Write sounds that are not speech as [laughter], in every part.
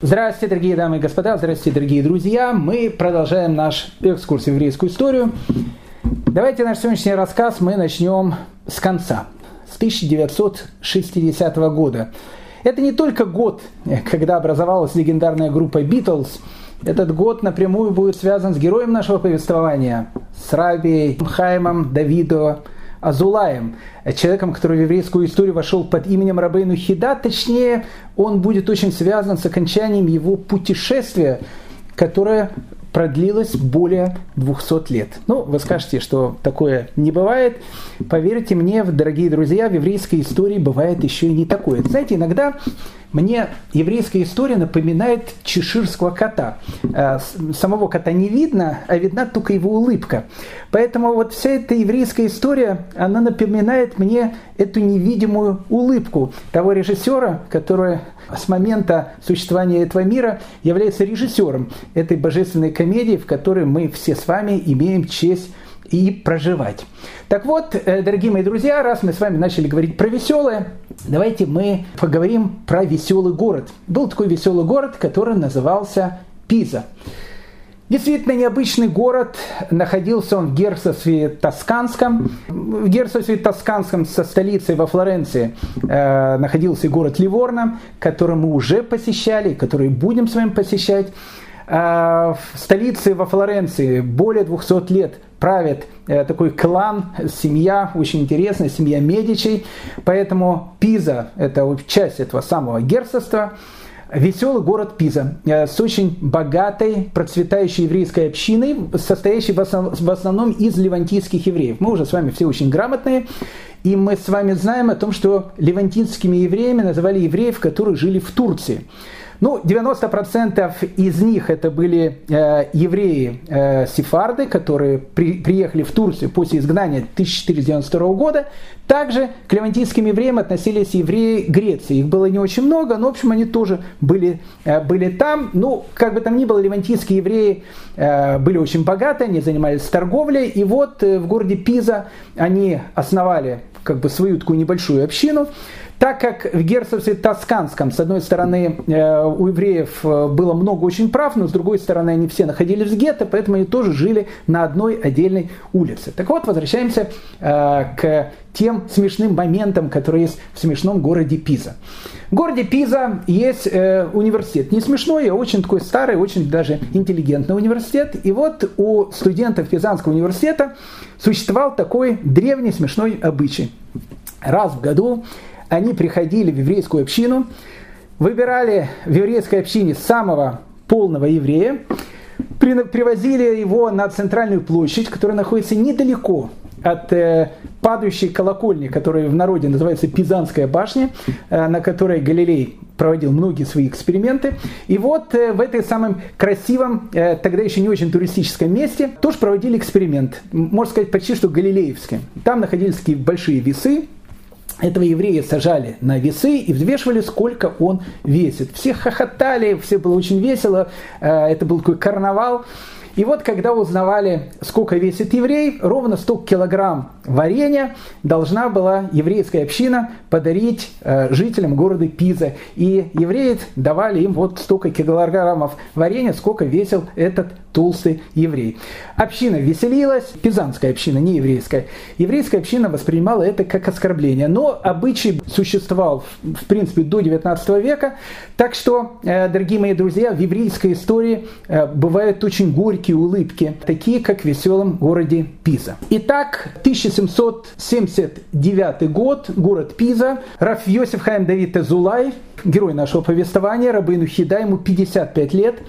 Здравствуйте, дорогие дамы и господа, здравствуйте, дорогие друзья. Мы продолжаем наш экскурс в еврейскую историю. Давайте наш сегодняшний рассказ мы начнем с конца, с 1960 года. Это не только год, когда образовалась легендарная группа Beatles. Этот год напрямую будет связан с героем нашего повествования, с Раби Хаймом Давидо Азулаем, человеком, который в еврейскую историю вошел под именем Рабейну Хида, точнее, он будет очень связан с окончанием его путешествия, которое продлилось более 200 лет. Ну, вы скажете, что такое не бывает. Поверьте мне, дорогие друзья, в еврейской истории бывает еще и не такое. Знаете, иногда мне еврейская история напоминает чеширского кота. Э, самого кота не видно, а видна только его улыбка. Поэтому вот вся эта еврейская история, она напоминает мне эту невидимую улыбку того режиссера, который с момента существования этого мира является режиссером этой божественной комедии, в которой мы все с вами имеем честь и проживать. Так вот, э, дорогие мои друзья, раз мы с вами начали говорить про веселое, давайте мы поговорим про веселый город. Был такой веселый город, который назывался Пиза. Действительно необычный город, находился он в герцогстве Тосканском. В герцогстве Тосканском со столицей во Флоренции э, находился город Ливорно, который мы уже посещали, который будем с вами посещать. Э, в столице во Флоренции более 200 лет правит э, такой клан, семья, очень интересная, семья Медичей. Поэтому Пиза – это часть этого самого герцогства. Веселый город Пиза э, с очень богатой, процветающей еврейской общиной, состоящей в основном из левантийских евреев. Мы уже с вами все очень грамотные, и мы с вами знаем о том, что левантинскими евреями называли евреев, которые жили в Турции. Ну, 90% из них это были э, евреи э, сефарды, которые при, приехали в Турцию после изгнания 1492 года. Также к левантийским евреям относились евреи Греции. Их было не очень много, но, в общем, они тоже были, э, были там. Ну, как бы там ни было, левантийские евреи э, были очень богаты, они занимались торговлей. И вот э, в городе Пиза они основали как бы свою такую небольшую общину. Так как в герцогстве Тосканском, с одной стороны, э, у евреев э, было много очень прав, но с другой стороны, они все находились в гетто, поэтому они тоже жили на одной отдельной улице. Так вот, возвращаемся э, к тем смешным моментам, которые есть в смешном городе Пиза. В городе Пиза есть университет. Не смешной, а очень такой старый, очень даже интеллигентный университет. И вот у студентов Пизанского университета существовал такой древний смешной обычай. Раз в году они приходили в еврейскую общину, выбирали в еврейской общине самого полного еврея, привозили его на центральную площадь, которая находится недалеко от э, падающей колокольни, которая в народе называется Пизанская башня, э, на которой Галилей проводил многие свои эксперименты. И вот э, в этой самом красивом, э, тогда еще не очень туристическом месте, тоже проводили эксперимент, можно сказать почти что галилеевский. Там находились такие большие весы, этого еврея сажали на весы и взвешивали, сколько он весит. Все хохотали, все было очень весело, э, это был такой карнавал. И вот когда узнавали, сколько весит еврей, ровно 100 килограмм варенья должна была еврейская община подарить э, жителям города Пиза. И евреи давали им вот столько килограммов варенья, сколько весил этот толстый еврей. Община веселилась, пизанская община, не еврейская. Еврейская община воспринимала это как оскорбление. Но обычай существовал, в принципе, до 19 века. Так что, э, дорогие мои друзья, в еврейской истории э, бывают очень горькие улыбки, такие как в веселом городе Пиза. Итак, 1779 год, город Пиза. Раф Йосиф Хайм Давид Эзулай, герой нашего повествования, Рабыну Хида, ему 55 лет.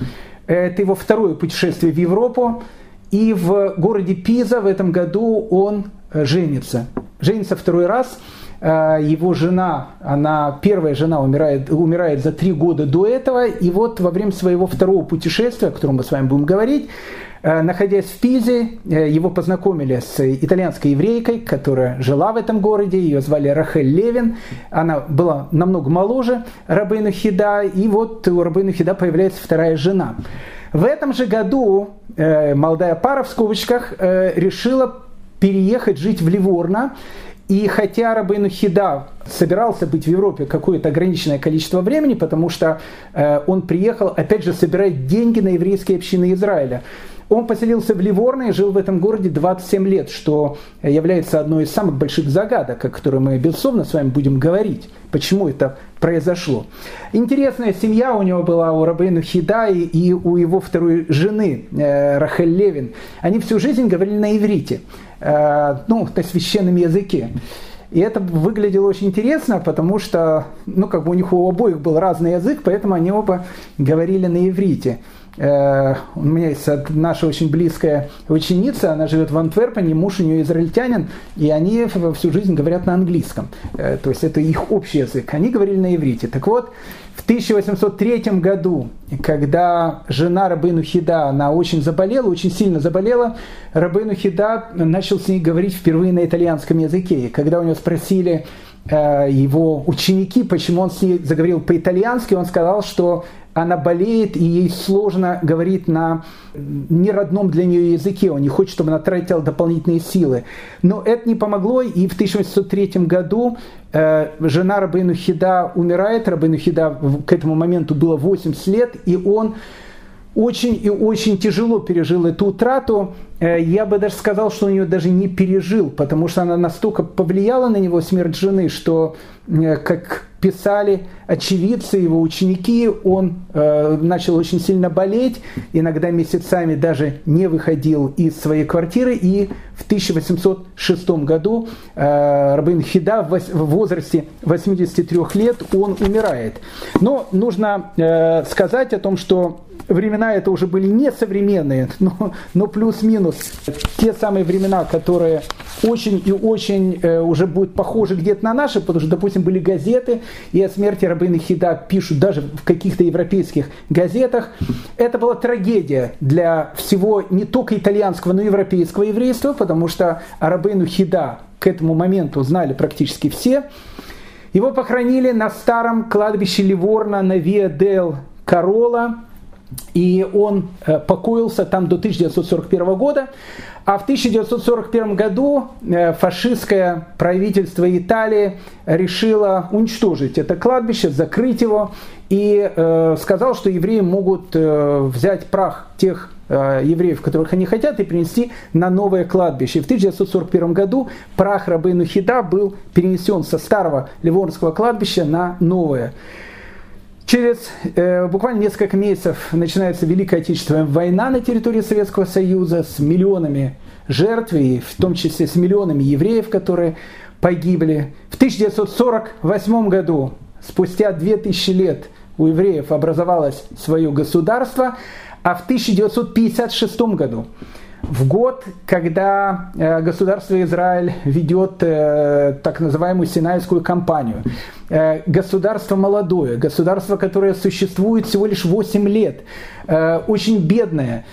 Это его второе путешествие в Европу. И в городе Пиза в этом году он э, женится. Женится второй раз. Э, его жена, она, первая жена умирает, умирает за три года до этого. И вот во время своего второго путешествия, о котором мы с вами будем говорить, находясь в Пизе, его познакомили с итальянской еврейкой, которая жила в этом городе. Ее звали Рахель Левин. Она была намного моложе Рабейну Хида. И вот у Рабейну Хида появляется вторая жена. В этом же году э, молодая пара в скобочках э, решила переехать жить в Ливорно. И хотя Рабейну Хида собирался быть в Европе какое-то ограниченное количество времени, потому что э, он приехал, опять же, собирать деньги на еврейские общины Израиля. Он поселился в Ливорно и жил в этом городе 27 лет, что является одной из самых больших загадок, о которой мы, безусловно, с вами будем говорить. Почему это произошло. Интересная семья у него была, у Рабейну Хида и, у его второй жены, э, Рахель Левин. Они всю жизнь говорили на иврите, ну, на священном языке. И это выглядело очень интересно, потому что, ну, как бы у них у обоих был разный язык, поэтому они оба говорили на иврите. Э, у меня есть наша очень близкая ученица, она живет в Антверпене, муж у нее израильтянин, и они всю жизнь говорят на английском. Э, то есть это их общий язык. Они говорили на иврите. Так вот, в 1803 году, когда жена Рабыну Хида, она очень заболела, очень сильно заболела, Рабыну Хида начал с ней говорить впервые на итальянском языке. И когда у него спросили, э, его ученики, почему он с ней заговорил по-итальянски, он сказал, что она болеет, и ей сложно говорить на неродном для нее языке, он не хочет, чтобы она тратила дополнительные силы. Но это не помогло, и в 1803 году э, жена Рабейну Хида умирает, Рабейну Хида к этому моменту было 80 лет, и он очень и очень тяжело пережил эту утрату. Э, я бы даже сказал, что он ее даже не пережил, потому что она настолько повлияла на него, смерть жены, что, э, как писали очевидцы, его ученики, он э, начал очень сильно болеть, иногда месяцами даже не выходил из своей квартиры, и в 1806 году Рабин Хида в, возрасте 83 лет он умирает. Но нужно сказать о том, что времена это уже были не современные, [laughs] но, но плюс-минус те самые времена, которые очень и очень э, уже будут похожи где-то на наши, потому что, допустим, были газеты, и о смерти Рабына Хида пишут даже в каких-то европейских газетах. Это была трагедия для всего не только итальянского, но и европейского еврейства, потому что о Рабыну Хида к этому моменту знали практически все. Его похоронили на старом кладбище Ливорна на Виа Дел Корола, и он э, покоился там до 1941 года. А в 1941 году э, фашистское правительство Италии решило уничтожить это кладбище, закрыть его и э, сказал, что евреи могут взять прах тех евреев, которых они хотят, и принести на новое кладбище. И в 1941 году прах Рабыну Хида был перенесен со старого Ливорнского кладбища на новое. Через э, буквально несколько месяцев начинается Великая Отечественная война на территории Советского Союза с миллионами жертв, и в том числе с миллионами евреев, которые погибли. В 1948 году, спустя 2000 лет, у евреев образовалось свое государство, а в 1956 году в год, когда э, государство Израиль ведет э, так называемую Синайскую кампанию. Э, государство молодое, государство, которое существует всего лишь 8 лет, очень бедное.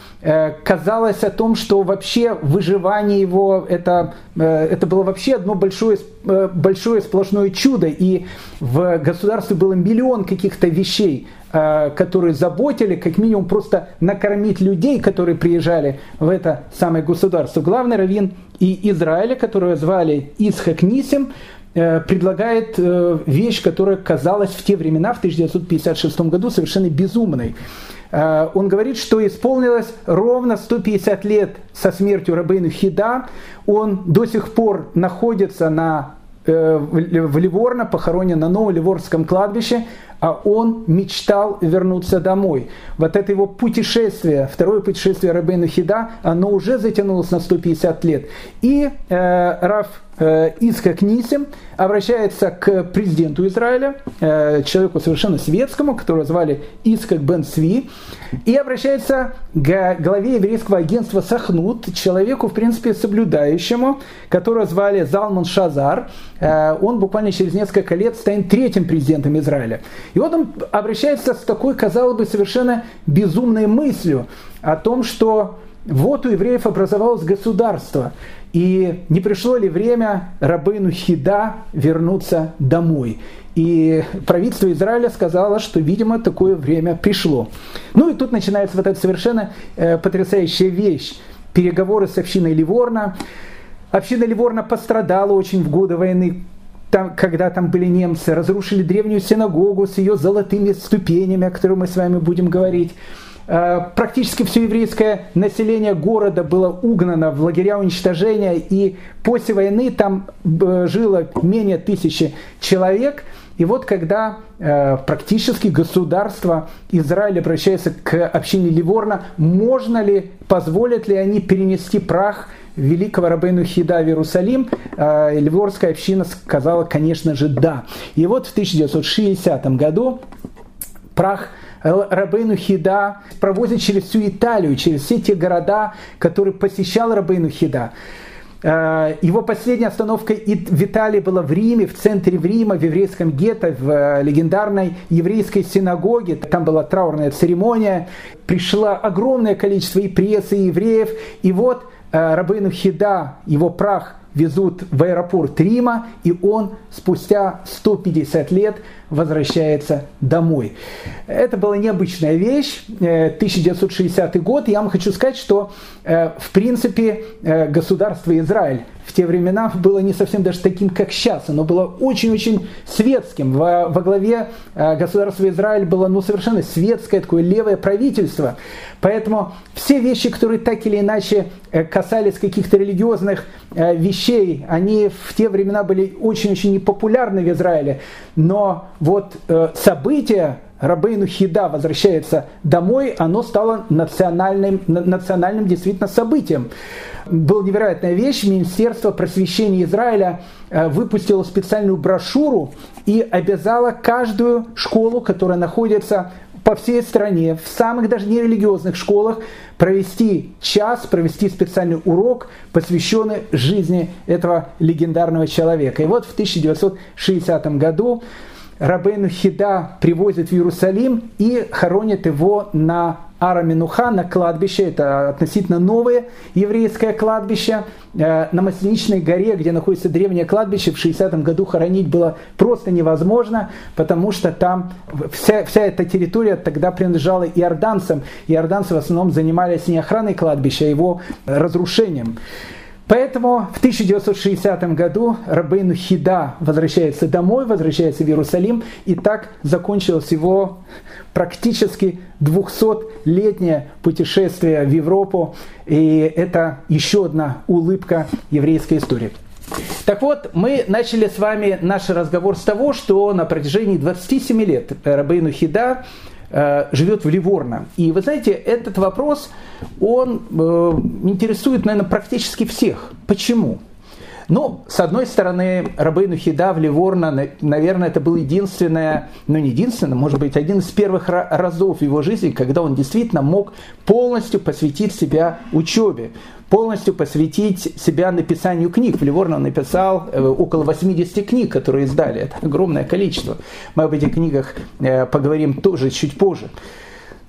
Казалось о том, что вообще выживание его это, это было вообще одно большое, большое сплошное чудо. И в государстве было миллион каких-то вещей, Э, которые заботили, как минимум просто накормить людей, которые приезжали в это самое государство. Главный раввин и Израиля, которого звали Исхак Нисим, э, предлагает э, вещь, которая казалась в те времена, в 1956 году, совершенно безумной. Он говорит, что исполнилось ровно 150 лет со смертью Рабейну Хида. Он до сих пор находится на в Ливорно, похоронен на Новом Ливорском кладбище, а он мечтал вернуться домой. Вот это его путешествие, второе путешествие Рабейну Хида, оно уже затянулось на 150 лет. И э, Раф э, Ицхак Нисим обращается к президенту Израиля, э, человеку совершенно светскому, которого звали Ицхак Бен Сви, и обращается к главе еврейского агентства Сахнут, человеку, в принципе, соблюдающему, которого звали Залман Шазар. Э, он буквально через несколько лет станет третьим президентом Израиля. И вот он обращается с такой, казалось бы, совершенно безумной мыслью о том, что вот у евреев образовалось государство, и не пришло ли время рабыну Хида вернуться домой? И правительство Израиля сказало, что, видимо, такое время пришло. Ну и тут начинается вот эта совершенно э, потрясающая вещь. Переговоры с общиной Ливорна. Община Ливорна пострадала очень в годы войны, там, когда там были немцы, разрушили древнюю синагогу с ее золотыми ступенями, о которых мы с вами будем говорить. Э, практически все еврейское население города было угнано в лагеря уничтожения, и после войны там э, жило менее тысячи человек. И вот когда э, практически государство Израиль обращается к общине Ливорна, можно ли, позволят ли они перенести прах великого Рабейну Хида в Иерусалим, Ливорская община сказала, конечно же, да. И вот в 1960 году прах Рабейну Хида провозят через всю Италию, через все те города, которые посещал Рабейну Хида. Э, его последняя остановка в Италии была в Риме, в центре Рима, в еврейском гетто, в э, легендарной еврейской синагоге. Там была траурная церемония. Пришло огромное количество и прессы, и евреев. И вот Э, Рабейну Хида, его прах везут в аэропорт Рима, и он спустя 150 лет возвращается домой. Это была необычная вещь, 1960 э, год. Я вам хочу сказать, что э, в принципе государство Израиль в те времена было не совсем даже таким, как сейчас. Оно было очень-очень светским. Во, во главе государства Израиль было ну, совершенно светское, такое левое правительство. Поэтому все вещи, которые так или иначе касались каких-то религиозных вещей, они в те времена были очень-очень непопулярны в Израиле. Но вот э, событие Рабейну Хида возвращается домой, оно стало национальным, национальным действительно событием. Была невероятная вещь. Министерство просвещения Израиля э, выпустило специальную брошюру и обязало каждую школу, которая находится по всей стране, в самых даже нерелигиозных школах, провести час, провести специальный урок, посвященный жизни этого легендарного человека. И вот в 1960 году Рабейну Хида привозят в Иерусалим и хоронят его на Араминуха, на кладбище, это относительно новое еврейское кладбище, э, на Масленичной горе, где находится древнее кладбище, в 60-м году хоронить было просто невозможно, потому что там вся, вся эта территория тогда принадлежала иорданцам. Иорданцы в основном занимались не охраной кладбища, а его разрушением. Поэтому в 1960 году Рабейну Хида возвращается домой, возвращается в Иерусалим, и так закончилось его практически 200-летнее путешествие в Европу, и это еще одна улыбка еврейской истории. Так вот, мы начали с вами наш разговор с того, что на протяжении 27 лет Рабейну Хида живет в Ливорно. И вы знаете, этот вопрос, он э, интересует, наверное, практически всех. Почему? Ну, с одной стороны, Рабейну Хида в Ливорно, наверное, это был единственное, ну не единственное, может быть, один из первых разов в его жизни, когда он действительно мог полностью посвятить себя учебе полностью посвятить себя написанию книг. В Ливорно он написал э, около 80 книг, которые издали. Это огромное количество. Мы об этих книгах э, поговорим тоже чуть позже.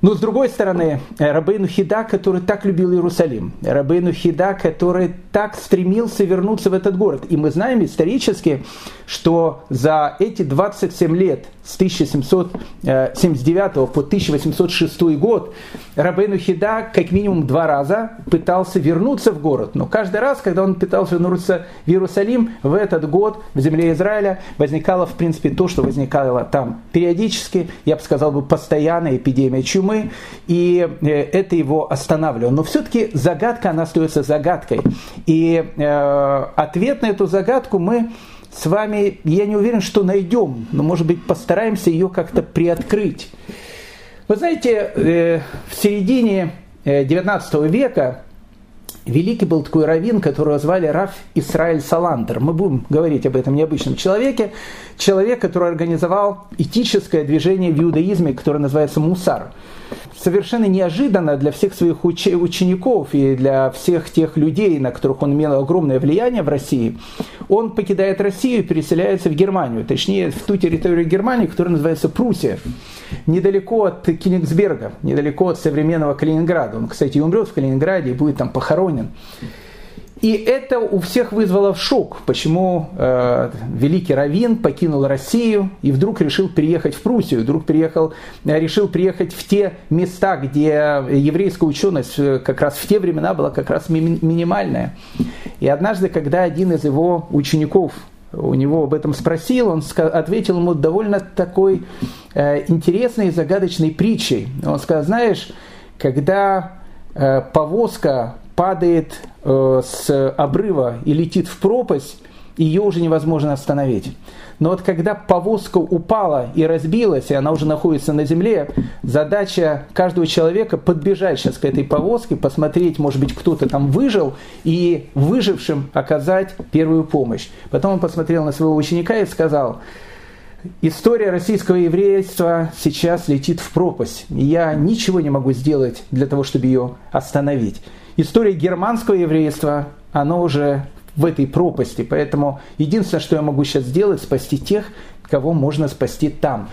Но с другой стороны, Рабейну Хида, который так любил Иерусалим, Рабейну Хида, который так стремился вернуться в этот город. И мы знаем исторически, что за эти 27 лет с 1779 по 1806 год Рабейну Хида как минимум два раза пытался вернуться в город. Но каждый раз, когда он пытался вернуться в Иерусалим, в этот год в земле Израиля возникало, в принципе, то, что возникало там периодически, я бы сказал, бы постоянная эпидемия чумы, и э, это его останавливало. Но все-таки загадка, она остается загадкой. И э, ответ на эту загадку мы с вами, я не уверен, что найдем, но, может быть, постараемся ее как-то приоткрыть. Вы знаете, э, в середине XIX э, века великий был такой раввин, которого звали Раф Исраиль Саландер. Мы будем говорить об этом необычном человеке. Человек, который организовал этическое движение в иудаизме, которое называется Мусар совершенно неожиданно для всех своих уч- учеников и для всех тех людей, на которых он имел огромное влияние в России, он покидает Россию и переселяется в Германию, точнее в ту территорию Германии, которая называется Пруссия, недалеко от Кенигсберга, недалеко от современного Калининграда. Он, кстати, умрет в Калининграде и будет там похоронен. И это у всех вызвало шок, почему э, великий Равин покинул Россию и вдруг решил переехать в Пруссию, вдруг приехал, э, решил приехать в те места, где еврейская ученость э, как раз в те времена была как раз ми- минимальная. И однажды, когда один из его учеников у него об этом спросил, он ответил ему довольно такой э, интересной и загадочной притчей. Он сказал, знаешь, когда э, повозка падает э, с обрыва и летит в пропасть, ее уже невозможно остановить. Но вот когда повозка упала и разбилась, и она уже находится на земле, задача каждого человека подбежать сейчас к этой повозке, посмотреть, может быть, кто-то там выжил, и выжившим оказать первую помощь. Потом он посмотрел на своего ученика и сказал, История российского еврейства сейчас летит в пропасть. Я ничего не могу сделать для того, чтобы ее остановить история германского еврейства, она уже в этой пропасти. Поэтому единственное, что я могу сейчас сделать, спасти тех, кого можно спасти там.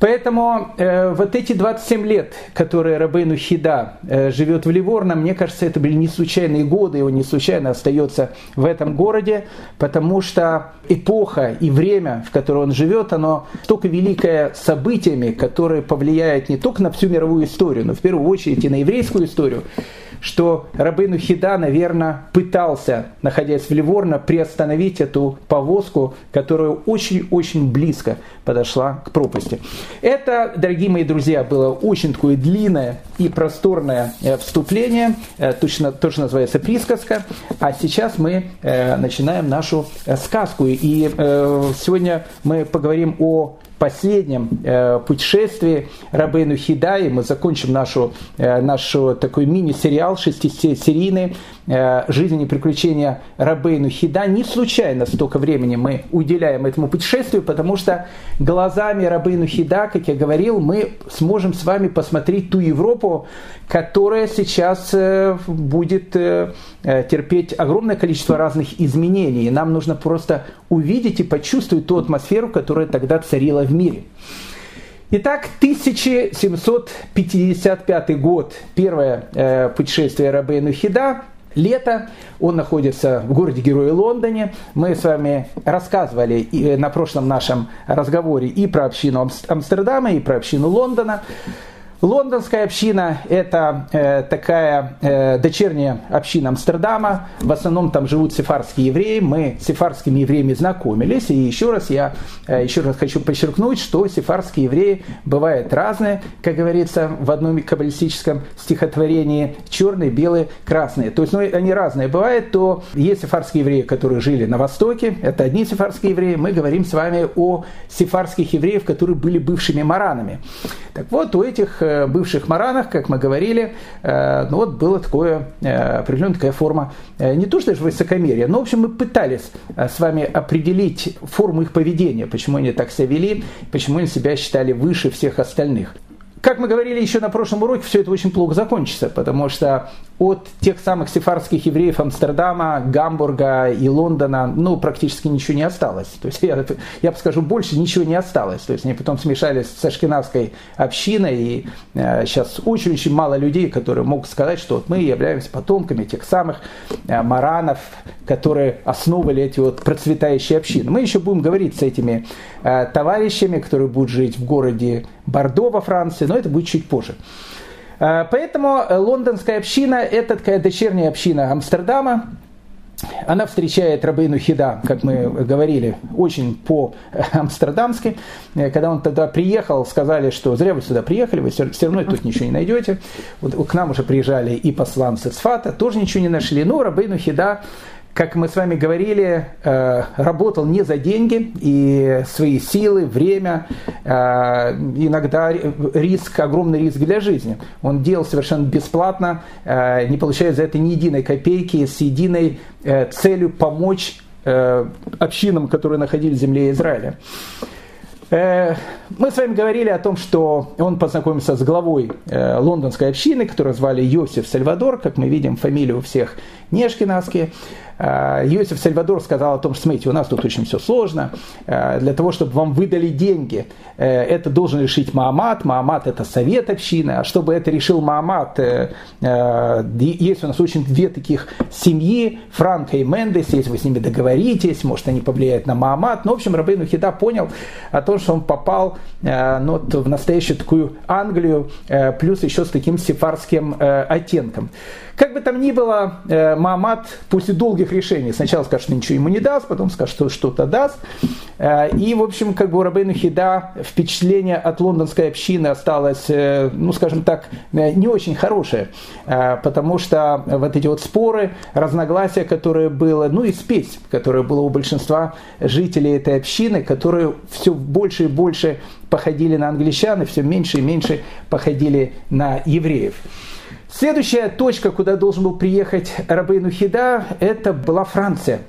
Поэтому э, вот эти 27 лет, которые Рабейну Хида э, живет в Ливорно, мне кажется, это были не случайные годы, и он не случайно остается в этом городе, потому что эпоха и время, в которое он живет, оно столько великое событиями, которые повлияют не только на всю мировую историю, но в первую очередь и на еврейскую историю что Рабыну Хида, наверное, пытался, находясь в Ливорно, приостановить эту повозку, которая очень-очень близко подошла к пропасти. Это, дорогие мои друзья, было очень такое длинное и просторное э, вступление, э, точно, тоже называется присказка, а сейчас мы э, начинаем нашу сказку. И сегодня мы поговорим о последнем э, путешествии Рабейну Хидай. Мы закончим нашу, э, нашу такой мини-сериал шестисерийный «Жизнь и приключения Рабейну Хида». Не случайно столько времени мы уделяем этому путешествию, потому что глазами Рабейну Хида, как я говорил, мы сможем с вами посмотреть ту Европу, которая сейчас э, будет э, э, терпеть огромное количество разных изменений. И нам нужно просто увидеть и почувствовать ту атмосферу, которая тогда царила в мире. Итак, 1755 год, первое э, путешествие Рабейну Хида, лето, он находится в городе-герое Лондоне. Мы с вами рассказывали и, на прошлом нашем разговоре и про общину Амстердама, и про общину Лондона. Лондонская община – это э, такая э, дочерняя община Амстердама. В основном там живут сефарские евреи. Мы с сефарскими евреями знакомились. И еще раз я э, еще раз хочу подчеркнуть, что сефарские евреи бывают разные, как говорится в одном каббалистическом стихотворении – черные, белые, красные. То есть ну, они разные бывают. То есть сефарские евреи, которые жили на Востоке, это одни сефарские евреи. Мы говорим с вами о сефарских евреев, которые были бывшими маранами. Так вот, у этих э, бывших маранах, как мы говорили, э, ну вот была такое, э, определенная такая форма, не то что даже высокомерия, но, в общем, мы пытались с вами определить форму их поведения, почему они так себя вели, почему они себя считали выше всех остальных. Как мы говорили еще на прошлом уроке, все это очень плохо закончится, потому что от тех самых сефарских евреев Амстердама, Гамбурга и Лондона, ну, практически ничего не осталось. То есть, я, я бы скажу, больше ничего не осталось. То есть, они потом смешались с ашкенадской общиной, и э, сейчас очень-очень мало людей, которые могут сказать, что вот мы являемся потомками тех самых э, маранов, которые основывали эти вот процветающие общины. Мы еще будем говорить с этими э, товарищами, которые будут жить в городе Бордо во Франции, но это будет чуть позже. Э, поэтому лондонская община – это такая дочерняя община Амстердама, она встречает Рабейну Хида, как мы говорили, очень по-амстердамски. Э, когда он тогда приехал, сказали, что зря вы сюда приехали, вы все равно тут ничего не найдете. Вот к нам уже приезжали и посланцы Сфата, тоже ничего не нашли. Но Рабейну Хида как мы с вами говорили, э, работал не за деньги и свои силы, время, э, иногда риск, огромный риск для жизни. Он делал совершенно бесплатно, э, не получая за это ни единой копейки, с единой целью помочь общинам, которые находились в земле Израиля. Мы с вами говорили о том, что он познакомился с главой лондонской общины, которую звали Йосиф Сальвадор, как мы видим, фамилию у всех не ашкенадские. Иосиф Сальвадор сказал о том, что, смотрите, у нас тут очень все сложно, для того, чтобы вам выдали деньги, это должен решить Маамат, Маамат это совет общины, а чтобы это решил Маамат, есть у нас очень две таких семьи, Франко и Мендес, если вы с ними договоритесь, может они повлияют на Маамат, но, в общем, Рабейну Хида понял о том, что он попал ну, в настоящую такую Англию, плюс еще с таким сефарским оттенком. Как бы там ни было, э, Маамад после долгих решений сначала скажет, что ничего ему не даст, потом скажет, что что-то даст. Э, и, в общем, как бы у Рабейну Хида впечатление от лондонской общины осталось, э, ну, скажем так, не очень хорошее, потому что вот эти вот споры, разногласия, которые было, ну и спесь, которая была у большинства жителей этой общины, которые все больше и больше походили на англичан и все меньше и меньше походили на евреев. Следующая точка, куда должен был приехать Рабейну Хида, это была Франция.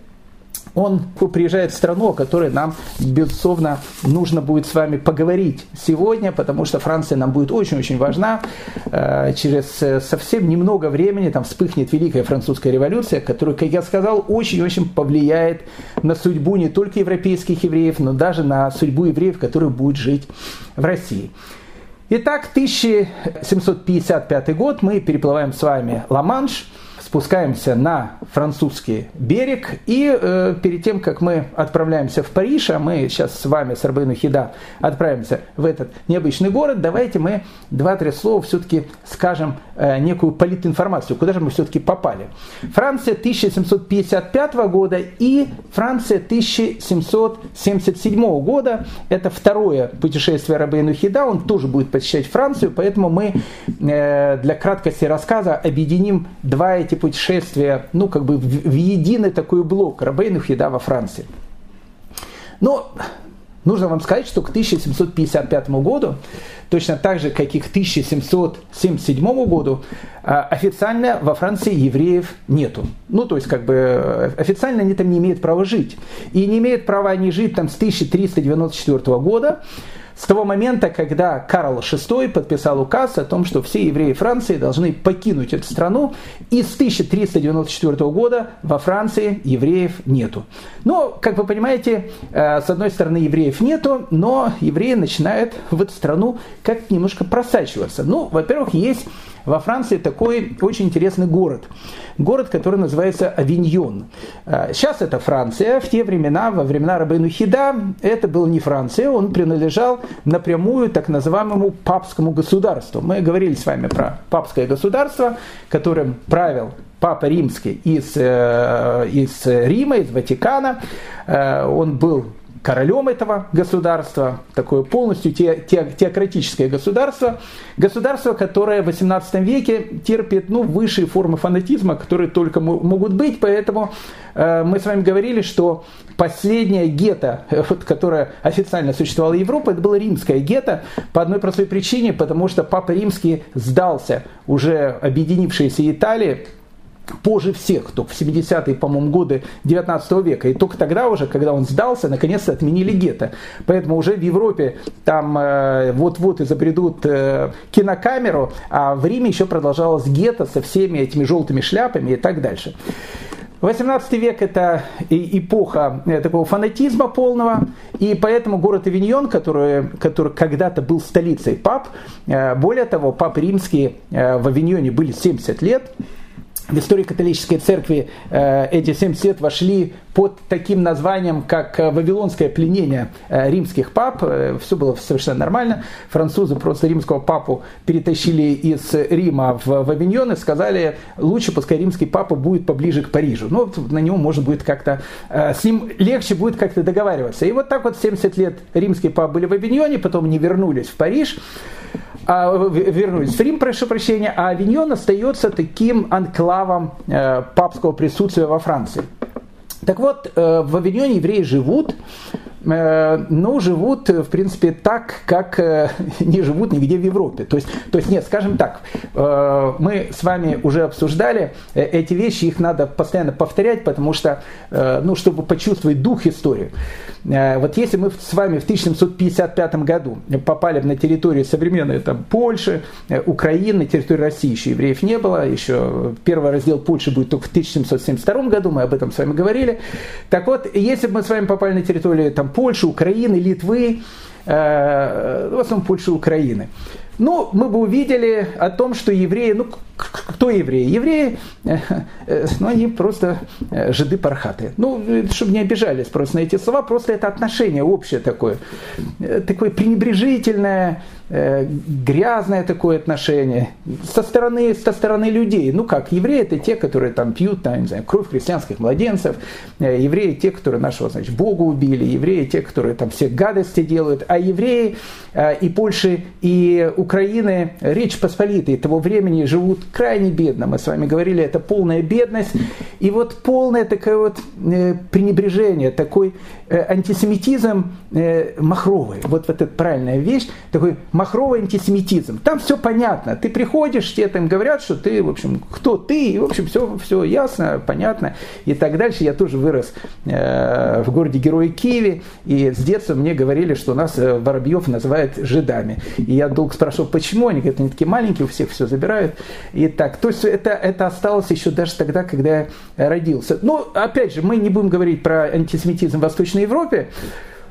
Он приезжает в страну, о которой нам, безусловно, нужно будет с вами поговорить сегодня, потому что Франция нам будет очень-очень важна. Э, через э, совсем немного времени там вспыхнет Великая Французская революция, которая, как я сказал, очень-очень повлияет на судьбу не только европейских евреев, но даже на судьбу евреев, которые будут жить в России. Итак, 1755 год, мы переплываем с вами Ла-Манш – спускаемся на французский берег, и э, перед тем, как мы отправляемся в Париж, а мы сейчас с вами, с Арбейну Хида, отправимся в этот необычный город, давайте мы два-три слова все-таки скажем э, некую политинформацию, куда же мы все-таки попали. Франция 1755 года и Франция 1777 года, это второе путешествие Рабейну Хида, он тоже будет посещать Францию, поэтому мы э, для краткости рассказа объединим два эти путешествия, ну, как бы в, в единый такой блок Рабейну Хида во Франции. Но нужно вам сказать, что к 1755 году, точно так же, как и к 1777 году, а, официально во Франции евреев нету. Ну, то есть, как бы, официально они там не имеют права жить. И не имеют права они жить там с 1394 года, с того момента, когда Карл VI подписал указ о том, что все евреи Франции должны покинуть эту страну, и с 1394 года во Франции евреев нету. Но, как вы понимаете, э, с одной стороны евреев нету, но евреи начинают в эту страну как немножко просачиваться. Ну, во-первых, есть во Франции такой очень интересный город. Город, который называется Авиньон. А, сейчас это Франция. В те времена, во времена Рабейну Хида, это был не Франция. Он принадлежал напрямую так называемому папскому государству. Мы говорили с вами про папское государство, которым правил Папа Римский из, э, из Рима, из Ватикана. Э, он был королем этого государства, такое полностью те, те, теократическое государство, государство, которое в XVIII веке терпит ну, высшие формы фанатизма, которые только могут быть, поэтому э, мы с вами говорили, что последняя гетто, вот, которая официально существовала в Европе, это было римское гетто по одной простой причине, потому что Папа Римский сдался уже объединившейся Италии, позже всех, только в 70-е, по-моему, годы 19 века. И только тогда уже, когда он сдался, наконец-то отменили гетто. Поэтому уже в Европе там э, вот-вот изобретут э, кинокамеру, а в Риме еще продолжалось гетто со всеми этими желтыми шляпами и так дальше. 18 век это эпоха э, такого фанатизма полного, и поэтому город Авиньон, который, который когда-то был столицей пап, э, более того, пап римские э, в Авиньоне были 70 лет, в истории католической церкви э, эти 70 лет вошли под таким названием, как э, Вавилонское пленение э, римских пап. Все было совершенно нормально. Французы просто римского папу перетащили из Рима в Авиньон и сказали, лучше пускай римский папа будет поближе к Парижу. Ну, на него можно будет как-то, с ним легче будет как-то договариваться. И вот так вот 70 лет римские папы были в Авиньоне, потом не вернулись в Париж а, вернулись в Рим, прошу прощения, а Авиньон остается таким анклавом э, папского присутствия во Франции. Так вот, э, в Авиньоне евреи живут, ну, живут, в принципе, так, как [laughs] не живут нигде в Европе. То есть, то есть нет, скажем так, мы с вами уже обсуждали эти вещи, их надо постоянно повторять, потому что, ну, чтобы почувствовать дух истории. Вот если мы с вами в 1755 году попали на территорию современной там, Польши, Украины, территории России еще евреев не было, еще первый раздел Польши будет только в 1772 году, мы об этом с вами говорили. Так вот, если бы мы с вами попали на территорию там, Польши, Украины, Литвы, э, в основном Польши Украины, ну, мы бы увидели о том, что евреи, ну, кто евреи? Евреи, э, э, ну, они просто жиды пархаты. Ну, чтобы не обижались просто на эти слова, просто это отношение общее такое, такое пренебрежительное, грязное такое отношение со стороны, со стороны людей. Ну как, евреи это те, которые там пьют, там, не знаю, кровь христианских младенцев, евреи те, которые нашего, значит, Бога убили, евреи те, которые там все гадости делают, а евреи и Польши, и Украины, Речь Посполитой того времени живут крайне бедно. Мы с вами говорили, это полная бедность. И вот полное такое вот э, пренебрежение, такой э, антисемитизм э, махровый. Вот, вот эта правильная вещь, такой махровый антисемитизм. Там все понятно. Ты приходишь, тебе там говорят, что ты, в общем, кто ты, и, в общем, все, все ясно, понятно, и так дальше. Я тоже вырос в городе Герои Киеве, и с детства мне говорили, что нас Воробьев называет жидами. И я долго спрашивал, почему? Они говорят, они такие маленькие, у всех все забирают. И так, то есть это, это осталось еще даже тогда, когда я родился. Но, опять же, мы не будем говорить про антисемитизм в Восточной Европе.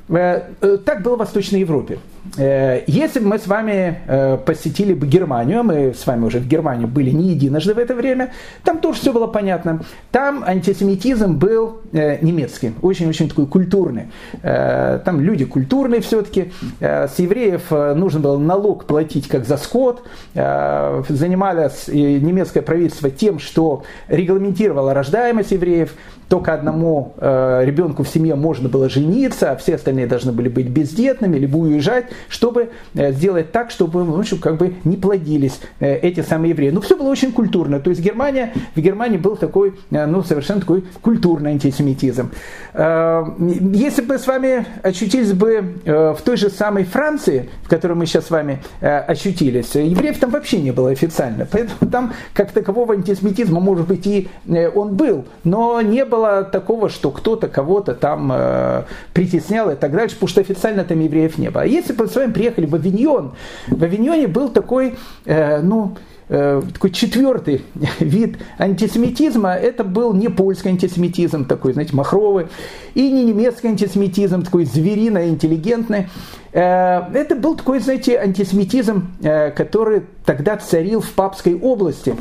Э, э, так было в Восточной Европе. Э, если бы мы с вами посетили бы Германию, мы с вами уже в Германии были не единожды в это время, там тоже все было понятно. Там антисемитизм был немецкий, очень-очень такой культурный. Там люди культурные все-таки. С евреев нужно было налог платить как за скот. Занималось немецкое правительство тем, что регламентировало рождаемость евреев. Только одному ребенку в семье можно было жениться, а все остальные должны были быть бездетными, либо уезжать чтобы э, сделать так, чтобы ну, чтобы как бы не плодились э, эти самые евреи. Ну, все было очень культурно. То есть Германия, в Германии был такой, э, ну, совершенно такой культурный антисемитизм. Если бы с вами очутились бы в той же самой Франции, в которой мы сейчас с вами ощутились, евреев там вообще не было официально. Поэтому там как такового антисемитизма, может быть, и он был, но не было такого, что кто-то кого-то там притеснял и так дальше, потому что официально там евреев не было. А если бы вами приехали в Авиньон, в Авиньоне был такой, э, ну, э, такой четвертый [laughs] вид антисемитизма, это был не польский антисемитизм, такой, знаете, махровый, и не немецкий антисемитизм, такой звериный, интеллигентный. Э, это был такой, знаете, антисемитизм, э, который тогда царил в Папской области.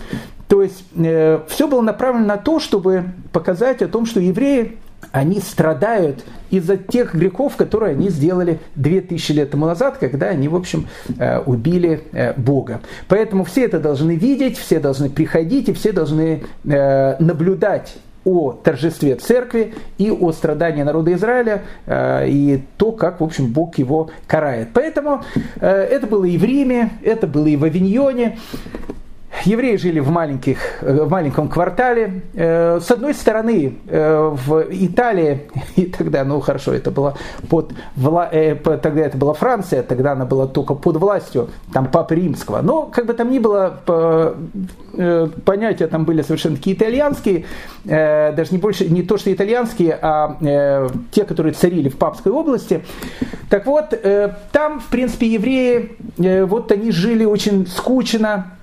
То есть все было направлено на то, чтобы показать о том, что евреи они страдают из-за тех грехов, которые они сделали 2000 лет тому назад, когда они, в общем, э, убили э, Бога. Поэтому все это должны видеть, все должны приходить и все должны э, наблюдать о торжестве церкви и о страдании народа Израиля и то, как, в общем, Бог его карает. Поэтому это было и в Риме, это было и в Авиньоне. Евреи жили в, маленьких, э, в маленьком квартале. Э, с одной стороны, э, в Италии, [laughs] и тогда, ну хорошо, это было под, тогда это была Франция, тогда она была только под властью там, Папы Римского. Но, как бы там ни было, понятия там были совершенно такие итальянские, даже не, больше, не то, что итальянские, а те, которые царили в Папской области. Так вот, там, в принципе, евреи, вот они жили очень скучно,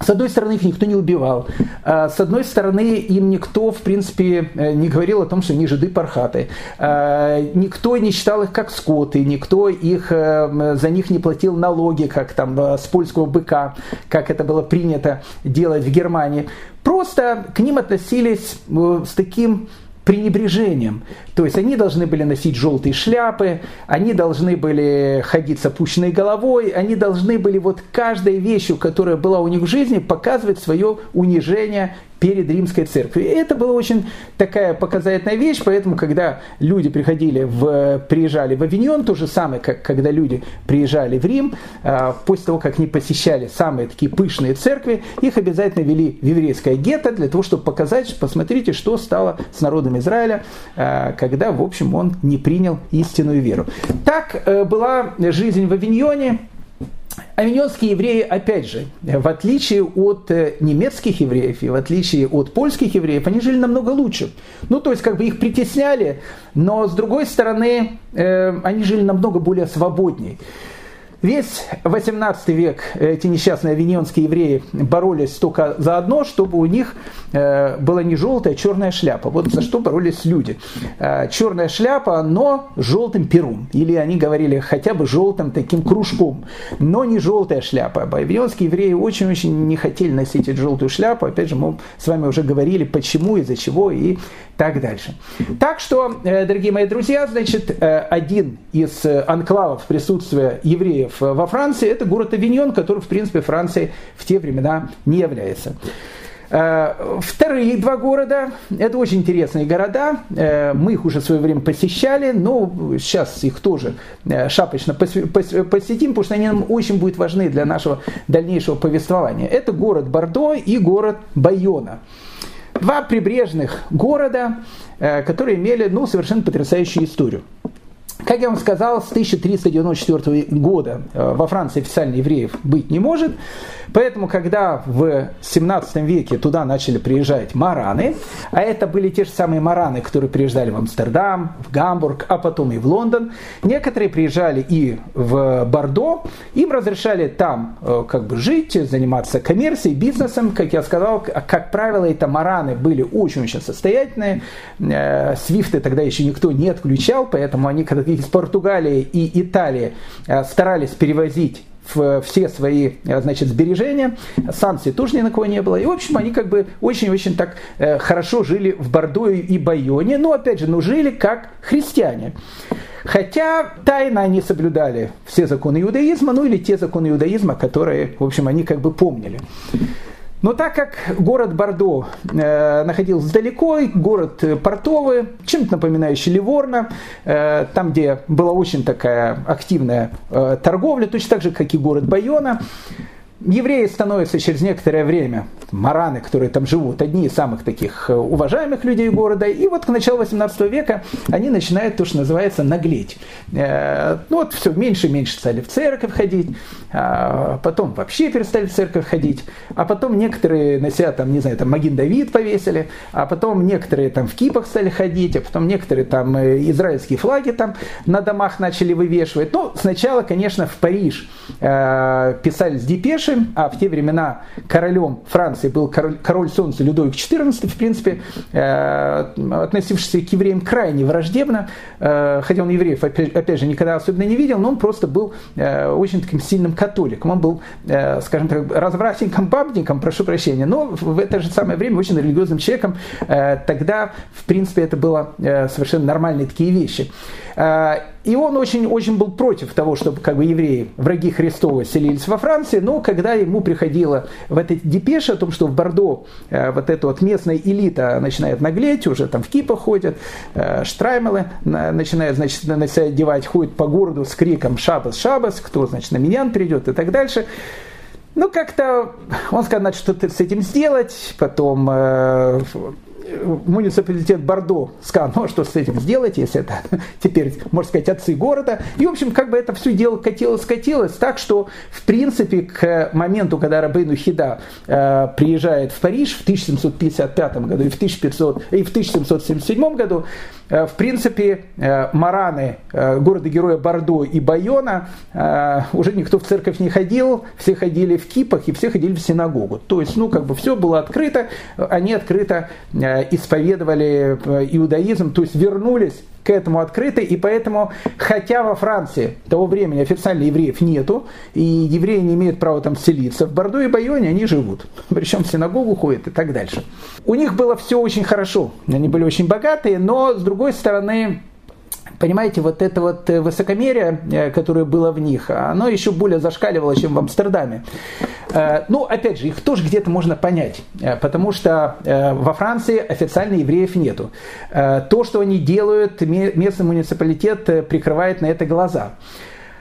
с одной стороны, их никто не убивал. А с одной стороны, им никто, в принципе, э, не говорил о том, что они жиды пархаты. А никто не считал их как скоты, никто их, э, за них не платил налоги, как там э, с польского быка, как это было принято делать в Германии. Просто к ним относились с таким пренебрежением. То есть они должны были носить желтые шляпы, они должны были ходить с опущенной головой, они должны были вот каждой вещью, которая была у них в жизни, показывать свое унижение перед римской церковью. И это была очень такая показательная вещь, поэтому, когда люди приходили в, приезжали в Авиньон, то же самое, как когда люди приезжали в Рим, а, после того, как они посещали самые такие пышные церкви, их обязательно вели в еврейское гетто для того, чтобы показать, посмотрите, что стало с народом Израиля, а, когда, в общем, он не принял истинную веру. Так э, была жизнь в Авиньоне, Авиньонские евреи, опять же, в отличие от э, немецких евреев и в отличие от польских евреев, они жили намного лучше. Ну, то есть, как бы их притесняли, но с другой стороны, э, они жили намного более свободнее. Весь 18 век эти несчастные авиньонские евреи боролись только за одно, чтобы у них э, была не желтая, а черная шляпа. Вот за что боролись люди. Э, черная шляпа, но желтым пером. Или они говорили хотя бы желтым таким кружком, но не желтая шляпа. Авиньонские евреи очень-очень не хотели носить эту желтую шляпу. Опять же, мы с вами уже говорили, почему, из-за чего и так дальше. Так что, э, дорогие мои друзья, значит, один из анклавов присутствия евреев евреев во Франции, это город Авиньон, который, в принципе, Францией в те времена не является. Э, вторые два города, это очень интересные города, э, мы их уже в свое время посещали, но сейчас их тоже э, шапочно посетим, потому что они нам очень будут важны для нашего дальнейшего повествования. Это город Бордо и город Байона. Два прибрежных города, которые имели ну, совершенно потрясающую историю. Как я вам сказал, с 1394 года э, во Франции официально евреев быть не может. Поэтому, когда в 17 веке туда начали приезжать мараны, а это были те же самые мараны, которые приезжали в Амстердам, в Гамбург, а потом и в Лондон, некоторые приезжали и в Бордо, им разрешали там э, как бы жить, заниматься коммерцией, бизнесом, как я сказал, как правило, это мараны были очень-очень состоятельные, э, свифты тогда еще никто не отключал, поэтому они, когда из Португалии и Италии э, старались перевозить все свои значит, сбережения. Санкций тоже ни на кого не было. И, в общем, они как бы очень-очень так э, хорошо жили в Бордо и Байоне. Но, опять же, ну, жили как христиане. Хотя тайно они соблюдали все законы иудаизма, ну или те законы иудаизма, которые, в общем, они как бы помнили. Но так как город Бордо э, находился далеко, город портовый, чем-то напоминающий Ливорно, э, там, где была очень такая активная э, торговля, точно так же, как и город Байона, евреи становятся через некоторое время, мараны, которые там живут, одни из самых таких э, уважаемых людей города, и вот к началу 18 века они начинают то, что называется, наглеть. Э, ну вот все меньше и меньше стали в церковь ходить, а потом вообще перестали в церковь ходить, а потом некоторые на себя там, не знаю, там Магин Давид повесили, а потом некоторые там в кипах стали ходить, а потом некоторые там э, израильские флаги там на домах начали вывешивать. Ну, сначала, конечно, в Париж писались депеши, Польши, а в те времена королем Франции был король, король солнца Людовик XIV, в принципе, э, относившийся к евреям крайне враждебно, э, хотя он евреев, опять, же, никогда особенно не видел, но он просто был э, очень таким сильным католиком. Он был, скажем так, развратником, бабником, прошу прощения, но в это же самое время очень религиозным человеком. Тогда, в принципе, это было совершенно нормальные такие вещи. И он очень-очень был против того, чтобы как бы евреи, враги Христова, селились во Франции, но когда ему приходило в этой депеше о том, что в Бордо э, вот эта вот местная элита начинает наглеть, уже там в кипах ходят, э, штраймелы начинают, значит, на себя одевать, ходят по городу с криком «Шабас, Шабас», кто, значит, на меня придет и так дальше. Ну, как-то он сказал, надо что-то с этим сделать, потом э, муниципалитет Бордо сказал, ну что с этим сделать, если это [laughs] теперь, можно сказать, отцы города. И, в общем, как бы это все дело катилось-катилось, так что, в принципе, к моменту, когда Рабейну Хида э, приезжает в Париж в 1755 году и в, 1500, и в 1777 году, в принципе, э, мараны э, города-героя Бордо и Байона э, уже никто в церковь не ходил, все ходили в кипах и все ходили в синагогу. То есть, ну, как бы все было открыто, они открыто э, исповедовали э, иудаизм, то есть вернулись к этому открыто, и поэтому, хотя во Франции того времени официально евреев нету, и евреи не имеют права там селиться, в Бордо и Байоне они живут, [laughs] причем в синагогу ходят и так дальше. У них было все очень хорошо, они были очень богатые, но, с другой стороны, понимаете, вот это вот э, высокомерие, э, которое было в них, оно еще более зашкаливало, чем в Амстердаме. Э, ну, опять же, их тоже где-то можно понять, потому что во Франции официально евреев нету. То, что они делают, местный муниципалитет прикрывает на это глаза.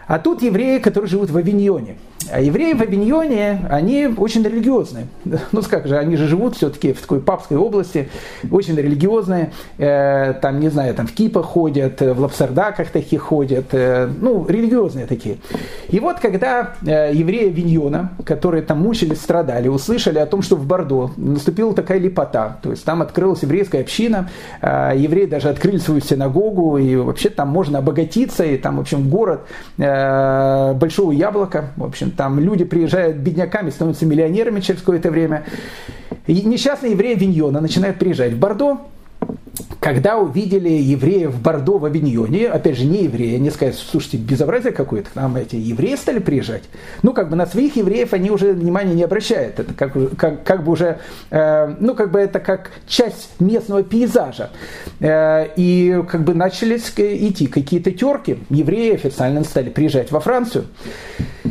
А тут евреи, которые живут в Авиньоне. А евреи в Авиньоне, они очень религиозные. [laughs] Ну, как же, они же живут все-таки в такой папской области, очень религиозные. Э, там, не знаю, там в кипах ходят, в лапсардаках таких ходят. Э, ну, религиозные такие. И вот, когда э, евреи Авиньона, которые там мучились, страдали, услышали о том, что в Бордо наступила такая лепота, то есть там открылась еврейская община, э, евреи даже открыли свою синагогу, и вообще там можно обогатиться, и там, в общем, город э, Большого Яблока, в общем, там люди приезжают бедняками, становятся миллионерами через какое-то время. И несчастные евреи Виньона начинают приезжать в Бордо, когда увидели евреев в Бордо в Авиньоне, опять же, не евреи, они сказали, слушайте, безобразие какое-то, к нам эти евреи стали приезжать. Ну, как бы на своих евреев они уже внимания не обращают. Это как, как, как бы уже, э, ну, как бы это как часть местного пейзажа. Э, и как бы начались идти какие-то терки. Евреи официально стали приезжать во Францию.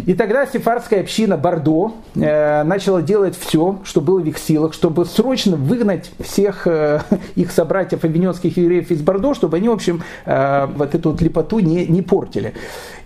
И тогда сефардская община Бордо э, начала делать все, что было в их силах, чтобы срочно выгнать всех э, [laughs] их собратьев авиньонских евреев из Бордо, чтобы они, в общем, э, вот эту вот лепоту не, не портили.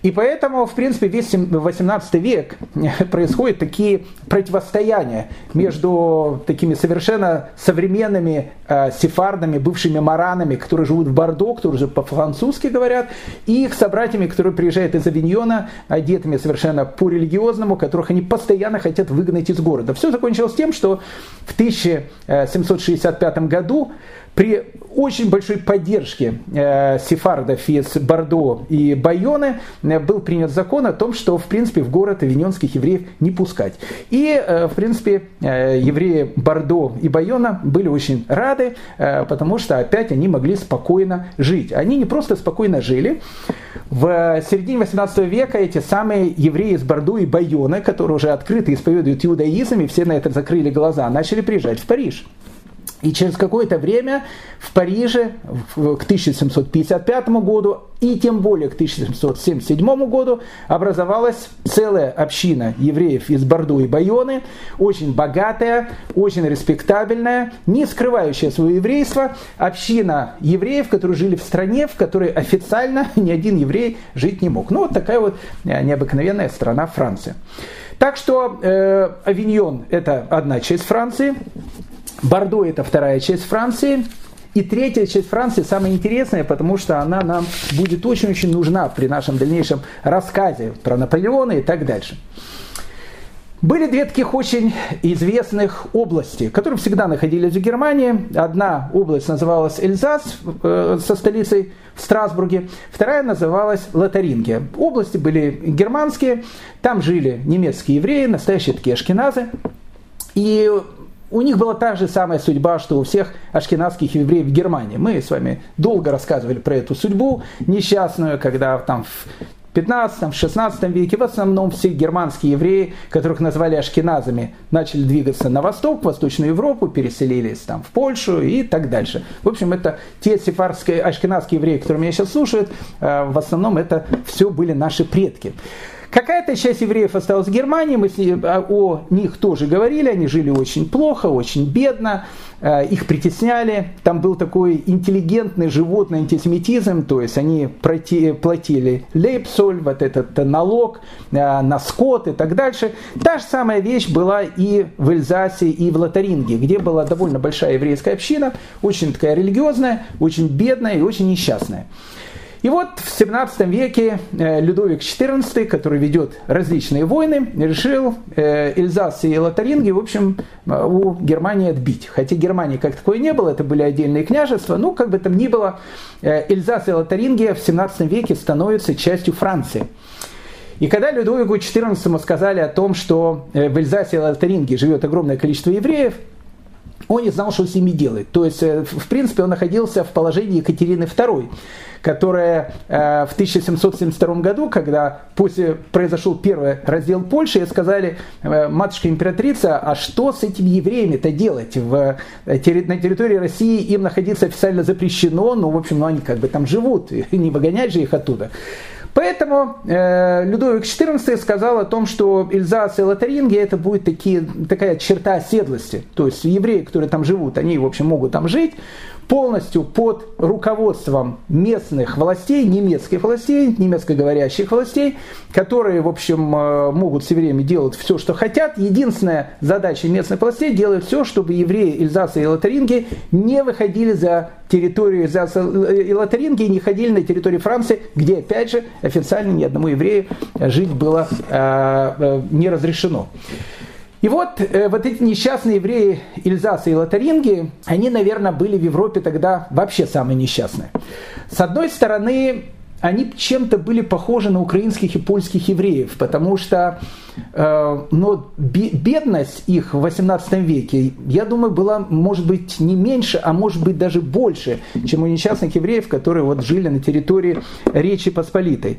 И поэтому, в принципе, весь 18 век [laughs] происходят такие противостояния между такими совершенно современными э, сефардами, бывшими маранами, которые живут в Бордо, которые уже по-французски говорят, и их собратьями, которые приезжают из Авиньона, одетыми совершенно по-религиозному, которых они постоянно хотят выгнать из города. Все закончилось тем, что в 1765 году при очень большой поддержке э, сефардов из Бордо и Байоны э, был принят закон о том, что в принципе в город авиньонских евреев не пускать. И э, в принципе э, евреи Бордо и Байона были очень рады, э, потому что опять они могли спокойно жить. Они не просто спокойно жили. В середине 18 века эти самые евреи из Бордо и Байона, которые уже открыто исповедуют иудаизм, и все на это закрыли глаза, начали приезжать в Париж. И через какое-то время в Париже к 1755 году и тем более к 1777 году образовалась целая община евреев из Бордо и Байоны, очень богатая, очень респектабельная, не скрывающая свое еврейство, община евреев, которые жили в стране, в которой официально [laughs] ни один еврей жить не мог. Ну вот такая вот э, необыкновенная страна Франция. Так что э, Авиньон это одна часть Франции, Бордо это вторая часть Франции. И третья часть Франции самая интересная, потому что она нам будет очень-очень нужна при нашем дальнейшем рассказе про Наполеона и так дальше. Были две таких очень известных области, которые всегда находились в Германии. Одна область называлась Эльзас э, со столицей в Страсбурге, вторая называлась Лотарингия. Области были германские, там жили немецкие евреи, настоящие такие ашкеназы. И у них была та же самая судьба, что у всех ашкенадских евреев в Германии. Мы с вами долго рассказывали про эту судьбу несчастную, когда там в 15-16 веке в основном все германские евреи, которых назвали ашкеназами, начали двигаться на восток, в Восточную Европу, переселились там в Польшу и так дальше. В общем, это те сефарские, ашкенадские евреи, которые меня сейчас слушают, э, в основном это все были наши предки. Какая-то часть евреев осталась в Германии, мы а, о них тоже говорили, они жили очень плохо, очень бедно, э, их притесняли, там был такой интеллигентный животный антисемитизм, то есть они платили лейпсоль, вот этот налог э, на скот и так дальше. Та же самая вещь была и в Эльзасе, и в Лотаринге, где была довольно большая еврейская община, очень такая религиозная, очень бедная и очень несчастная. И вот в 17 веке э, Людовик XIV, который ведет различные войны, решил э, Эльзас и Лотаринги, в общем, э, у Германии отбить. Хотя Германии как такой не было, это были отдельные княжества, ну, как бы там ни было, Эльзас и Лотарингия в 17 веке становятся частью Франции. И когда Людовику XIV сказали о том, что в Эльзасе и Лотаринге живет огромное количество евреев, он не знал, что с ними делать. То есть, э, в принципе, он находился в положении Екатерины II, которая э, в 1772 году, когда после произошел первый раздел Польши, ей сказали, э, матушка императрица, а что с этими евреями-то делать? На территории России им находиться официально запрещено, но, в общем, ну, они как бы там живут, [laughs] не выгонять же их оттуда. Поэтому э, Людовик XIV сказал о том, что Эльзас и Лотарингия это будет такие, такая черта оседлости. То есть евреи, которые там живут, они, в общем, могут там жить, полностью под руководством местных властей, немецких властей, немецкоговорящих властей, которые, в общем, э, могут все время делать все, что хотят. Единственная задача местных властей делать все, чтобы евреи Эльзаса и Лотарингии не выходили за территорию Эльзаса и Лотарингии, не ходили на территорию Франции, где, опять же, официально ни одному еврею жить было э, э, не разрешено. И вот, э, вот эти несчастные евреи Ильзаса и Лотаринги, они, наверное, были в Европе тогда вообще самые несчастные. С одной стороны, они чем-то были похожи на украинских и польских евреев, потому что но бедность их в 18 веке, я думаю, была, может быть, не меньше, а может быть даже больше, чем у несчастных евреев, которые вот жили на территории Речи Посполитой.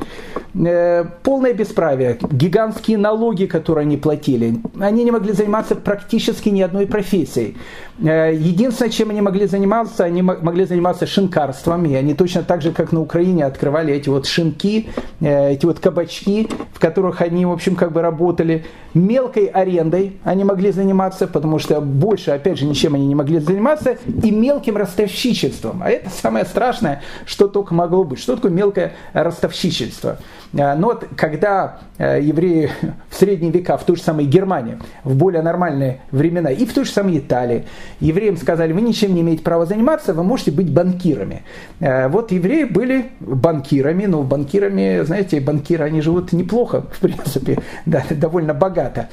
Э, полное бесправие, гигантские налоги, которые они платили. Они не могли заниматься практически ни одной профессией. Э, единственное, чем они могли заниматься, они могли заниматься шинкарством, и они точно так же, как на Украине, открывали эти вот шинки, эти вот кабачки, в которых они, в общем, как бы работали работали, мелкой арендой они могли заниматься, потому что больше, опять же, ничем они не могли заниматься, и мелким ростовщичеством. А это самое страшное, что только могло быть. Что такое мелкое ростовщичество? А, но вот когда э, евреи в средние века, в той же самой Германии, в более нормальные времена, и в той же самой Италии, евреям сказали, вы ничем не имеете права заниматься, вы можете быть банкирами. Э, вот евреи были банкирами, но банкирами, знаете, банкиры, они живут неплохо, в принципе, [laughs] да, [laughs] довольно богато.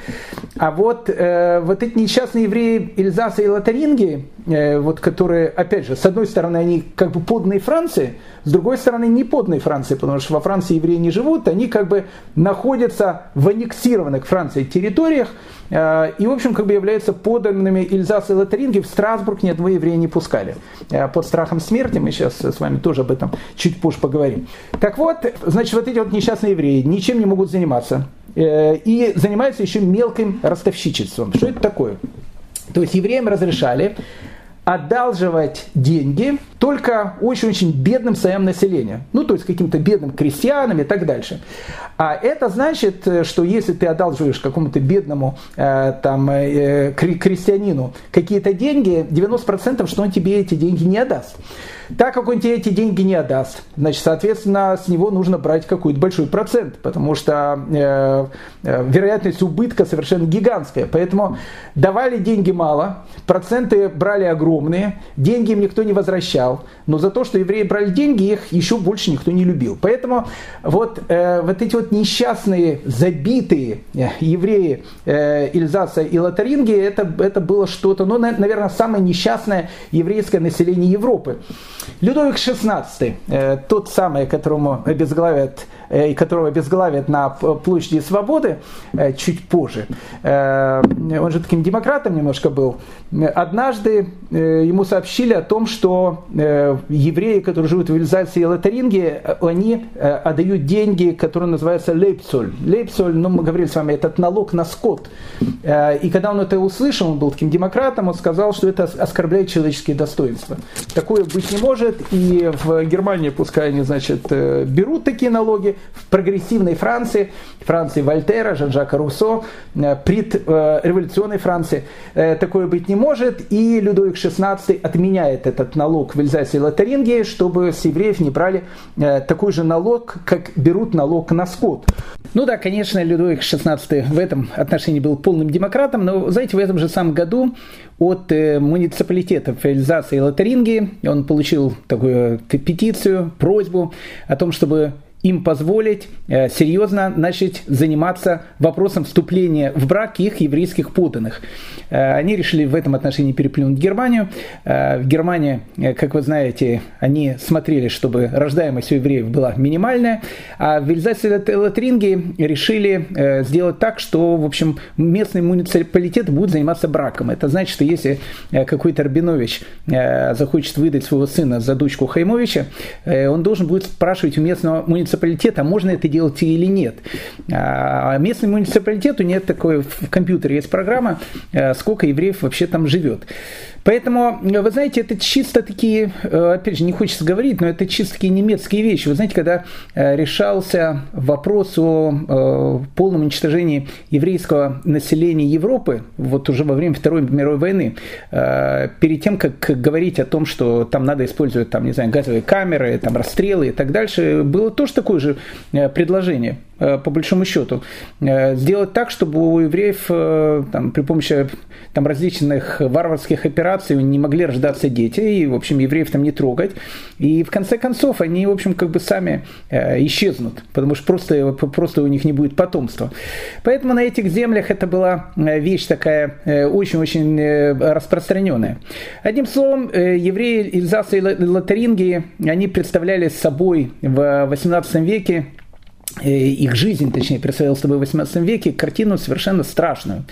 А вот, э, вот эти несчастные евреи Эльзаса и Лотаринги, э, вот которые, опять же, с одной стороны, они как бы подные Франции, с другой стороны, не подные Франции, потому что во Франции евреи не живут, они как бы находятся в аннексированных Францией территориях, и, в общем, как бы являются поданными Эльзаса и Лотаринги. В Страсбург ни одного еврея не пускали. Э, под страхом смерти, мы сейчас с вами тоже об этом чуть позже поговорим. Так вот, значит, вот эти вот несчастные евреи ничем не могут заниматься. Э, и занимаются еще мелким ростовщичеством. Что это такое? То есть евреям разрешали одалживать деньги только очень-очень бедным слоям населения. Ну, то есть каким-то бедным крестьянам и так дальше. А это значит, что если ты одалживаешь какому-то бедному э, там, э, крестьянину какие-то деньги, 90% что он тебе эти деньги не отдаст. Так как он тебе эти деньги не отдаст, значит, соответственно, с него нужно брать какой-то большой процент, потому что э, э, вероятность убытка совершенно гигантская. Поэтому давали деньги мало, проценты брали огромные, деньги им никто не возвращал, но за то, что евреи брали деньги, их еще больше никто не любил. Поэтому вот, э, вот эти вот несчастные, забитые э, евреи э, Ильзаса и Лотаринги, это, это было что-то, ну, наверное, самое несчастное еврейское население Европы. Людовик XVI, э, тот самый, которому обезглавят и которого безглавят на площади Свободы э, чуть позже, э, он же таким демократом немножко был, однажды ему сообщили о том, что евреи, которые живут в Эльзасе и Лотаринге, они отдают деньги, которые называются лейпсоль. Лейпсоль, ну мы говорили с вами, этот налог на скот. И когда он это услышал, он был таким демократом, он сказал, что это оскорбляет человеческие достоинства. Такое быть не может, и в Германии пускай они, значит, берут такие налоги, в прогрессивной Франции, Франции Вольтера, Жан-Жака Руссо, э, предреволюционной э, Франции э, такое быть не может, и Людовик XVI отменяет этот налог в Эльзасе и Лотарингии, чтобы с евреев не брали такой же налог, как берут налог на скот. Ну да, конечно, Людовик XVI в этом отношении был полным демократом, но, знаете, в этом же самом году от муниципалитетов Эльзаса и Лотарингии он получил такую петицию, просьбу о том, чтобы им позволить э, серьезно начать заниматься вопросом вступления в брак их еврейских подданных. Э, они решили в этом отношении переплюнуть Германию. Э, в Германии, как вы знаете, они смотрели, чтобы рождаемость у евреев была минимальная, а в Эльзасе и Латринге решили сделать так, что, в общем, местный муниципалитет будет заниматься браком. Это значит, что если какой-то Рабинович захочет выдать своего сына за дочку Хаймовича, он должен будет спрашивать у местного муниципалитета, муниципалитета, можно это делать или нет. А местный муниципалитет, у него такой в компьютере есть программа, э, сколько евреев вообще там живет. Поэтому, вы знаете, это чисто такие, э, опять же, не хочется говорить, но это чисто такие немецкие вещи. Вы знаете, когда э, решался вопрос о полном уничтожении еврейского населения Европы, вот уже во время Второй мировой войны, перед тем, как говорить о том, что там надо использовать, там, не знаю, газовые камеры, там, расстрелы и так дальше, было тоже такое же э, предложение. Э, по большому счету, э, сделать так, чтобы у евреев э, там, при помощи там, различных варварских операций не могли рождаться дети, и, в общем, евреев там не трогать. И, в конце концов, они, в общем, как бы сами исчезнут, потому что просто, просто у них не будет потомства. Поэтому на этих землях это была вещь такая очень-очень распространенная. Одним словом, евреи Ильзаса и Лотарингии, они представляли собой в 18 веке их жизнь, точнее, представлял с тобой в 18 веке, картину совершенно страшную,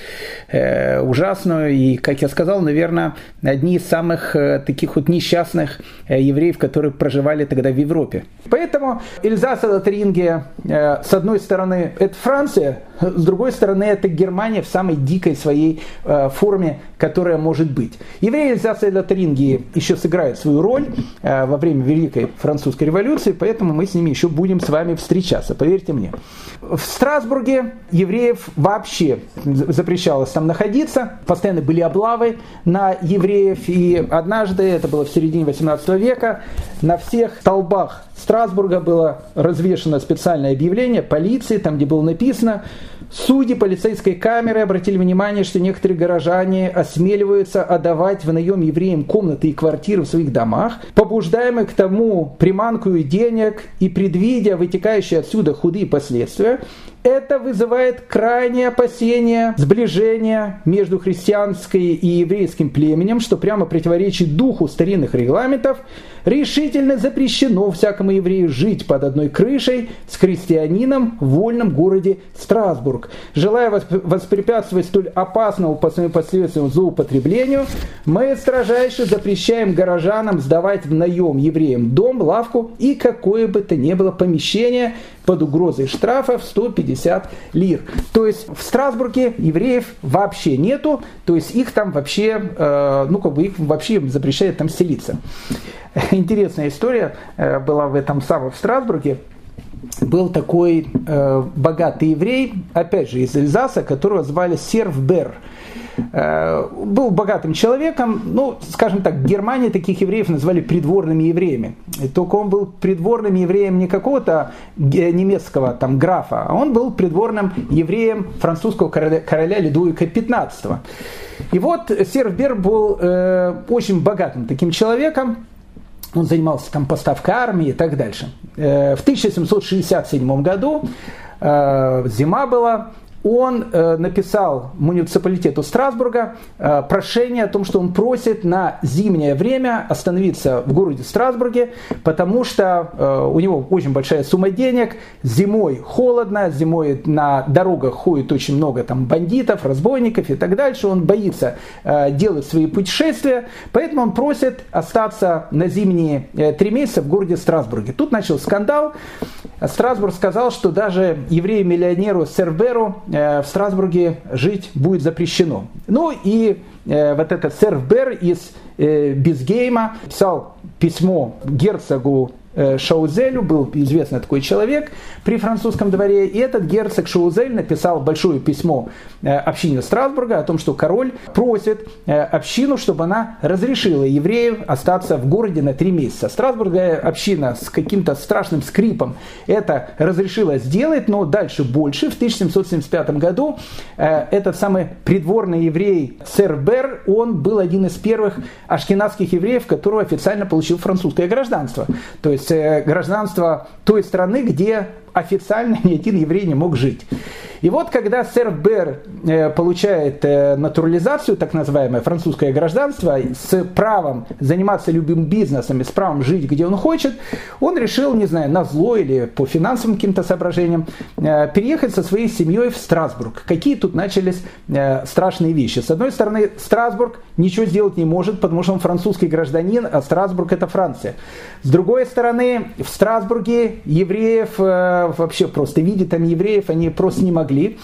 э, ужасную, и, как я сказал, наверное, одни из самых э, таких вот несчастных э, евреев, которые проживали тогда в Европе. Поэтому Эльзаса Лотарингия, э, с одной стороны, это Франция, с другой стороны, это Германия в самой дикой своей э, форме, которая может быть. Евреи Эльзаса и Лотарингии еще сыграют свою роль э, во время Великой Французской революции, поэтому мы с ними еще будем с вами встречаться, поверьте мне. В Страсбурге евреев вообще запрещалось там находиться, постоянно были облавы на евреев, и однажды, это было в середине 18 века, на всех столбах Страсбурга было развешено специальное объявление полиции, там где было написано Судьи полицейской камеры обратили внимание, что некоторые горожане осмеливаются отдавать в наем евреям комнаты и квартиры в своих домах, побуждаемые к тому приманкую денег и предвидя вытекающие отсюда худые последствия, это вызывает крайнее опасение сближения между христианской и еврейским племенем, что прямо противоречит духу старинных регламентов. Решительно запрещено всякому еврею жить под одной крышей с христианином в вольном городе Страсбург. Желая воспрепятствовать столь опасному по своим последствиям злоупотреблению, мы строжайше запрещаем горожанам сдавать в наем евреям дом, лавку и какое бы то ни было помещение под угрозой штрафа в 150 лир. То есть в Страсбурге евреев вообще нету, то есть их там вообще, э, ну как бы их вообще запрещают там селиться. [laughs] Интересная история э, была в этом самом в Страсбурге был такой э, богатый еврей, опять же из Эльзаса, которого звали Серв Бер. Э, был богатым человеком, ну, скажем так, в Германии таких евреев назвали придворными евреями. только он был придворным евреем не какого-то немецкого там графа, а он был придворным евреем французского короля, короля Ледуика XV. И вот Серв Бер был э, очень богатым таким человеком, он занимался там поставкой армии и так дальше. Э, в 1767 году э, зима была, он э, написал муниципалитету Страсбурга э, прошение о том, что он просит на зимнее время остановиться в городе Страсбурге, потому что э, у него очень большая сумма денег, зимой холодно, зимой на дорогах ходит очень много там бандитов, разбойников и так дальше, он боится делать свои путешествия, поэтому он просит остаться на зимние три месяца в городе Страсбурге. Тут начал скандал, Страсбург сказал, что даже еврею-миллионеру Серберу в Страсбурге жить будет запрещено. Ну и э, вот этот сэр Бер из э, Бизгейма писал письмо герцогу Э, Шаузелю, был известный такой человек при французском дворе, и этот герцог Шаузель написал большое письмо э, общине Страсбурга о том, что король просит э, общину, чтобы она разрешила евреев остаться в городе на три месяца. Страсбургская община с каким-то страшным скрипом это разрешила сделать, но дальше больше. В 1775 году этот самый придворный еврей сэр Бер, он был один из первых ашкенадских евреев, который официально получил французское гражданство. То есть есть гражданство той страны, где официально ни один еврей не мог жить. И вот когда сэр Бер э, получает э, натурализацию, так называемое французское гражданство, с правом заниматься любым бизнесом и с правом жить, где он хочет, он решил, не знаю, на зло или по финансовым каким-то соображениям, э, переехать со своей семьей в Страсбург. Какие тут начались страшные вещи. С одной стороны, Страсбург ничего сделать не может, потому что он французский гражданин, а Страсбург это Франция. С другой стороны, в Страсбурге евреев вообще просто видеть там евреев они просто не могли.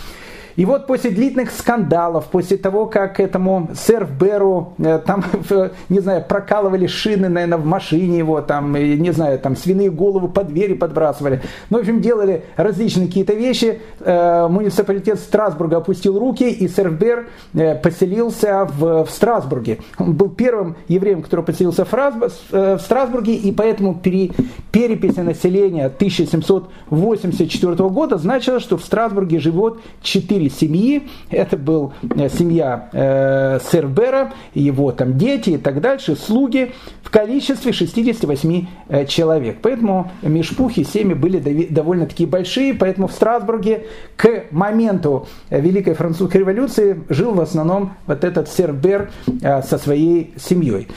И вот после длительных скандалов, после того, как этому сэр Беру, э, там, [laughs] не знаю, прокалывали шины, наверное, в машине его, там, не знаю, там, свиные головы под двери подбрасывали. Ну, в общем, делали различные какие-то вещи. Э, муниципалитет Страсбурга опустил руки, и сэр Бер э, поселился в, в Страсбурге. Он был первым евреем, который поселился в, Страсбурге, и поэтому при переписи населения 1784 года значило, что в Страсбурге живет 4 четыре семьи. Это был э, семья э, Сербера, его там дети и так дальше, слуги в количестве 68 э, человек. Поэтому межпухи семьи были довольно-таки большие, поэтому в Страсбурге к моменту Великой Французской революции жил в основном вот этот Сербер э, со своей семьей.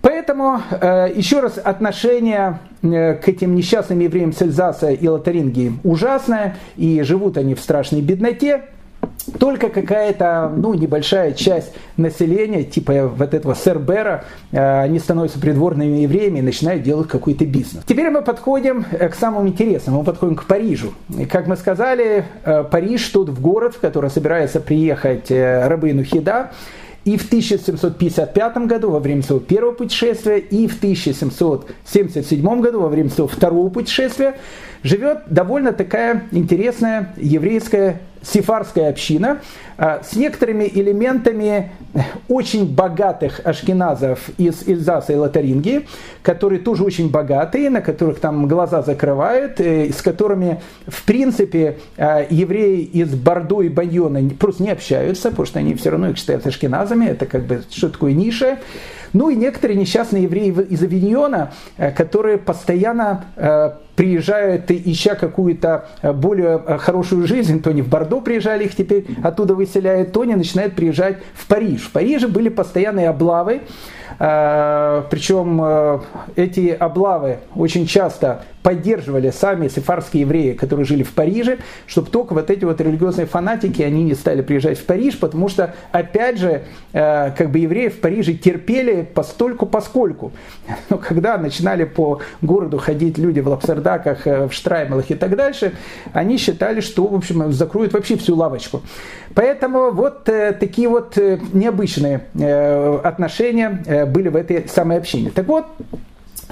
Поэтому, э, еще раз, отношение э, к этим несчастным евреям Сельзаса и Лотарингии ужасное, и живут они в страшной бедноте только какая-то ну, небольшая часть населения, типа вот этого Сербера, э, они становятся придворными евреями и начинают делать какой-то бизнес. Теперь мы подходим э, к самому интересному, мы подходим к Парижу. И, как мы сказали, э, Париж тот в город, в который собирается приехать Рабыну Хида, и в 1755 году во время своего первого путешествия, и в 1777 году во время своего второго путешествия живет довольно такая интересная еврейская сифарская община а, с некоторыми элементами очень богатых ашкеназов из Эльзаса и Лотарингии, которые тоже очень богатые, на которых там глаза закрывают, э, с которыми, в принципе, а, евреи из Бордо и Байона просто не общаются, потому что они все равно их считают ашкеназами, это как бы что такое ниша. Ну и некоторые несчастные евреи из Авиньона, э, которые постоянно э, приезжают, ища какую-то э, более э, хорошую жизнь, то не в Бордо приезжали, их теперь оттуда выселяют, то они начинают приезжать в Париж. В Париже были постоянные облавы, э, причем эти облавы очень часто поддерживали сами сефарские евреи, которые жили в Париже, чтобы только вот эти вот религиозные фанатики, они не стали приезжать в Париж, потому что, опять же, как бы евреи в Париже терпели постольку поскольку. [laughs] Но когда начинали по городу ходить люди в Лапсарда, чердаках, э, в штраймелах и так дальше, они считали, что, в общем, закроют вообще всю лавочку. Поэтому вот э, такие вот э, необычные отношения были в этой самой общине. Так вот,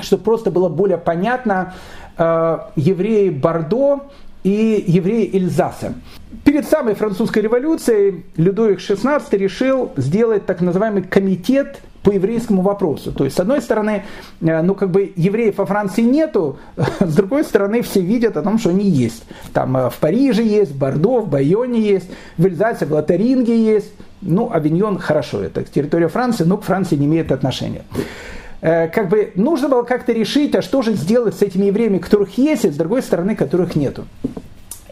чтобы просто было более понятно, евреи Бордо и евреи Эльзаса. Перед самой французской революцией Людовик XVI решил сделать так называемый комитет по еврейскому вопросу. То есть, с одной стороны, э, ну, как бы евреев во Франции нету, [laughs] с другой стороны, все видят о том, что они есть. Там э, в Париже есть, в Бордо, в Байоне есть, в Эльзасе, в Лотаринге есть. Ну, Авиньон хорошо, это территория Франции, но к Франции не имеет отношения э, как бы нужно было как-то решить, а что же сделать с этими евреями, которых есть, и с другой стороны, которых нету.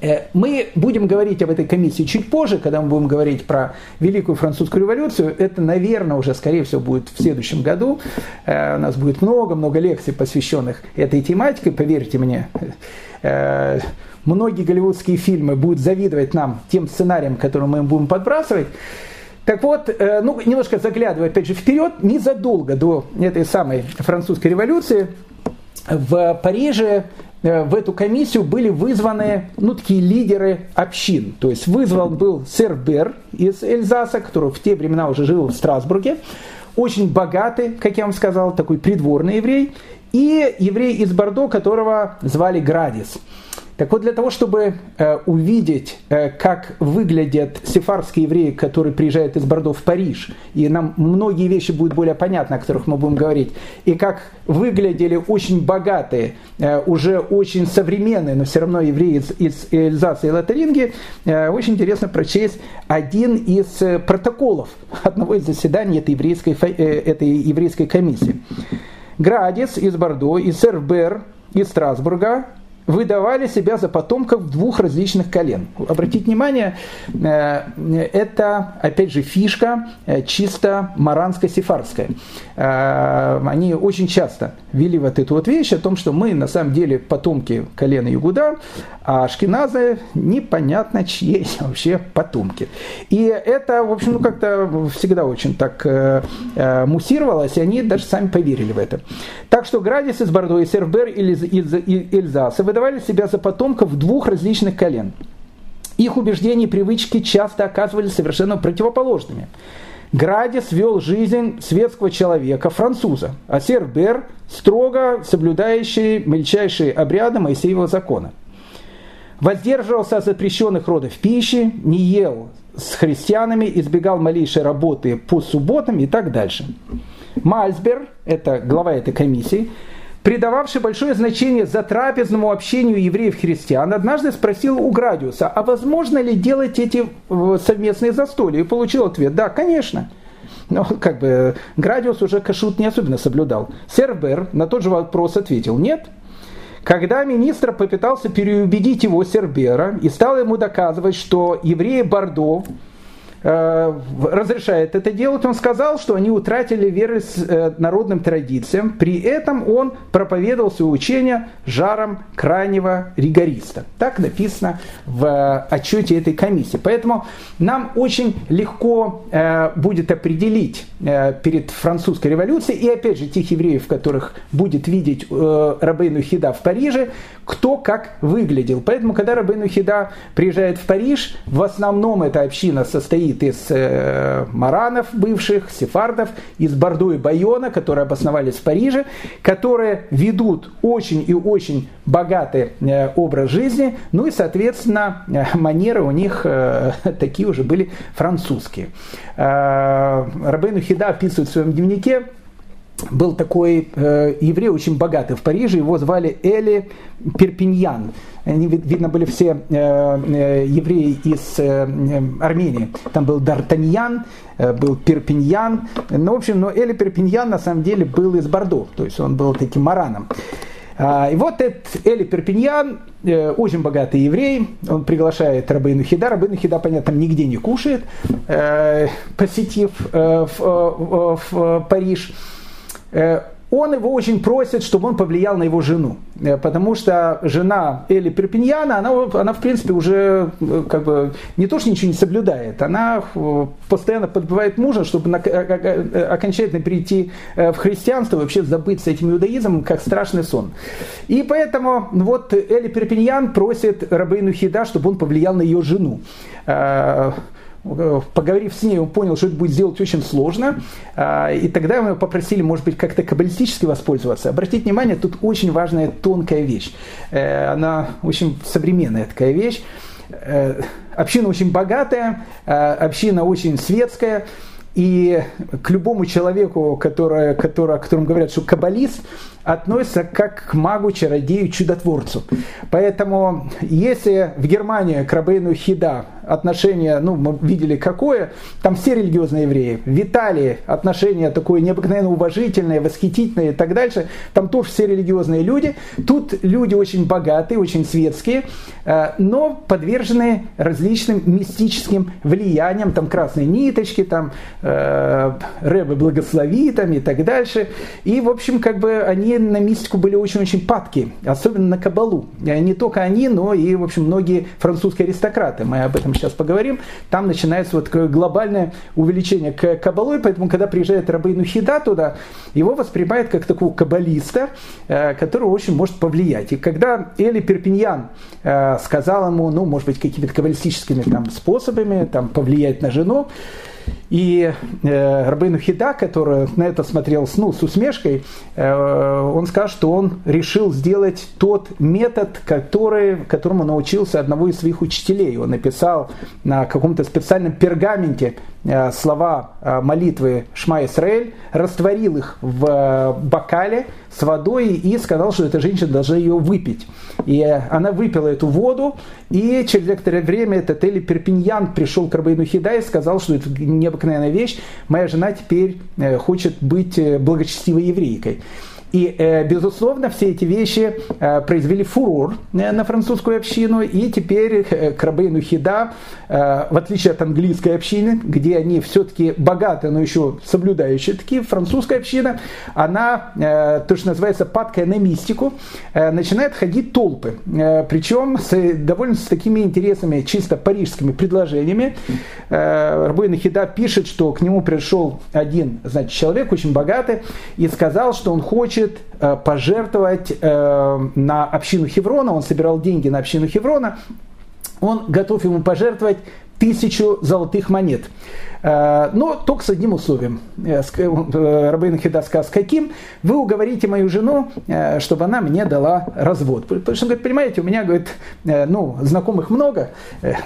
Э, мы будем говорить об этой комиссии чуть позже, когда мы будем говорить про Великую Французскую революцию. Это, наверное, уже, скорее всего, будет в следующем году. Э, у нас будет много-много лекций, посвященных этой тематике, поверьте мне. Э, многие голливудские фильмы будут завидовать нам тем сценариям, которые мы им будем подбрасывать. Так вот, ну, немножко заглядывая опять же вперед, незадолго до этой самой французской революции в Париже в эту комиссию были вызваны ну, такие лидеры общин. То есть вызван был сэр Бер из Эльзаса, который в те времена уже жил в Страсбурге, очень богатый, как я вам сказал, такой придворный еврей, и еврей из Бордо, которого звали Градис. Так вот, для того, чтобы э, увидеть, э, как выглядят сефарские евреи, которые приезжают из Бордо в Париж, и нам многие вещи будут более понятны, о которых мы будем говорить, и как выглядели очень богатые, э, уже очень современные, но все равно евреи из, из Эльзаса и Лотаринги, э, очень интересно прочесть один из э, протоколов одного из заседаний этой еврейской, э, этой еврейской комиссии. Градис из Бордо и сэр Бер из Страсбурга выдавали себя за потомков двух различных колен. Обратите внимание, э, это, опять же, фишка э, чисто маранско-сефарская. Э, они очень часто вели вот эту вот вещь о том, что мы на самом деле потомки колена Югуда, а Ашкеназы непонятно чьи [laughs] вообще потомки. И это, в общем, ну как-то всегда очень так муссировалось, и они даже сами поверили в это. Так что Градис из Бордо и Сербер из, из Эльзаса выдавали себя за потомков двух различных колен. Их убеждения и привычки часто оказывались совершенно противоположными. Градис вел жизнь светского человека, француза, а Сербер – строго соблюдающий мельчайшие обряды Моисеева закона. Воздерживался от запрещенных родов пищи, не ел с христианами, избегал малейшей работы по субботам и так дальше. Мальсбер, это глава этой комиссии, придававший большое значение затрапезному общению евреев-христиан, однажды спросил у Градиуса, а возможно ли делать эти э, совместные застолья? И получил ответ, да, конечно. Но как бы Градиус уже кашут не особенно соблюдал. Сербер на тот же вопрос ответил, нет. Когда министр попытался переубедить его Сербера и стал ему доказывать, что евреи Бордо разрешает это делать, он сказал, что они утратили верность э, народным традициям. При этом он проповедовал свое учение жаром крайнего ригориста. Так написано в э, отчете этой комиссии. Поэтому нам очень легко будет определить перед французской революцией, и опять же тех евреев, которых будет видеть Рабейну Хида в Париже, кто как выглядел. Поэтому, когда Рабейну Хида приезжает в Париж, в основном эта община состоит состоит из э, маранов бывших, сефардов, из Бордо и Байона, которые обосновались в Париже, которые ведут очень и очень богатый э, образ жизни, ну и, соответственно, э, манеры у них э, [laughs] такие уже были французские. Э, Рабейну Хида описывает в своем дневнике, был такой э, еврей очень богатый в Париже, его звали Эли Перпиньян. Они, видно, были все э, э, евреи из э, Армении. Там был Д'Артаньян, э, был Перпиньян. Ну, в общем, но Эли Перпиньян на самом деле был из Бордо, то есть он был таким мараном. А, и вот этот Эли Перпиньян, э, очень богатый еврей, он приглашает Рабейну Хида. Рабейну Хида, понятно, нигде не кушает, э, посетив э, в, в Париж. Э, он его очень просит, чтобы он повлиял на его жену. Э, потому что жена Эли Перпиньяна, она, она в принципе уже э, как бы не то, что ничего не соблюдает, она постоянно подбивает мужа, чтобы окончательно перейти в христианство, вообще забыть с этим иудаизмом, как страшный сон. И поэтому вот Эли Перпиньян просит Рабейну Хида, чтобы он повлиял на ее жену поговорив с ней, он понял, что это будет сделать очень сложно, а, и тогда мы попросили, может быть, как-то каббалистически воспользоваться. Обратите внимание, тут очень важная тонкая вещь. Э, она очень современная такая вещь. Э, община очень богатая, э, община очень светская, и к любому человеку, который, который, о котором говорят, что каббалист, относится как к магу, чародею, чудотворцу. Поэтому если в Германии к Рабейну Хида отношение, ну, мы видели какое, там все религиозные евреи. В Италии отношение такое необыкновенно уважительное, восхитительное и так дальше. Там тоже все религиозные люди. Тут люди очень богатые, очень светские, э, но подвержены различным мистическим влияниям. Там красные ниточки, там э, Рэбе благослови там и так дальше. И, в общем, как бы они на мистику были очень-очень падки, особенно на кабалу. Не только они, но и, в общем, многие французские аристократы. Мы об этом сейчас поговорим. Там начинается вот глобальное увеличение к кабалу, и поэтому, когда приезжает Рабейну Хида туда, его воспринимают как такого каббалиста, э, который очень может повлиять. И когда Эли Перпиньян э, сказал ему, ну, может быть, какими-то каббалистическими там, способами там, повлиять на жену, и э, Рабейну Хида, который на это смотрел ну, с усмешкой, э, он скажет, что он решил сделать тот метод, который, которому научился одного из своих учителей. Он написал на каком-то специальном пергаменте э, слова э, молитвы Шма Исраэль, растворил их в э, бокале с водой и сказал, что эта женщина должна ее выпить. И она выпила эту воду, и через некоторое время этот Эли Перпиньян пришел к Рабейну Хида и сказал, что это необыкновенная вещь, моя жена теперь э, хочет быть э, благочестивой еврейкой. И, э, безусловно, все эти вещи э, произвели фурор э, на французскую общину, и теперь к Рабейну Хида, в отличие от английской общины, где они все-таки богаты, но еще соблюдающие такие, французская община, она, то, что называется, падкая на мистику, начинает ходить толпы. Причем с, довольно с такими интересными, чисто парижскими предложениями. Рабейну Хида пишет, что к нему пришел один, значит, человек очень богатый, и сказал, что он хочет э, пожертвовать э, на общину Хеврона, он собирал деньги на общину Хеврона, он готов ему пожертвовать тысячу золотых монет. Э, но только с одним условием. Э, э, Рабейн Хида сказал, с каким? Вы уговорите мою жену, чтобы она мне дала развод. Потому что он говорит, понимаете, у меня, говорит, ну, знакомых много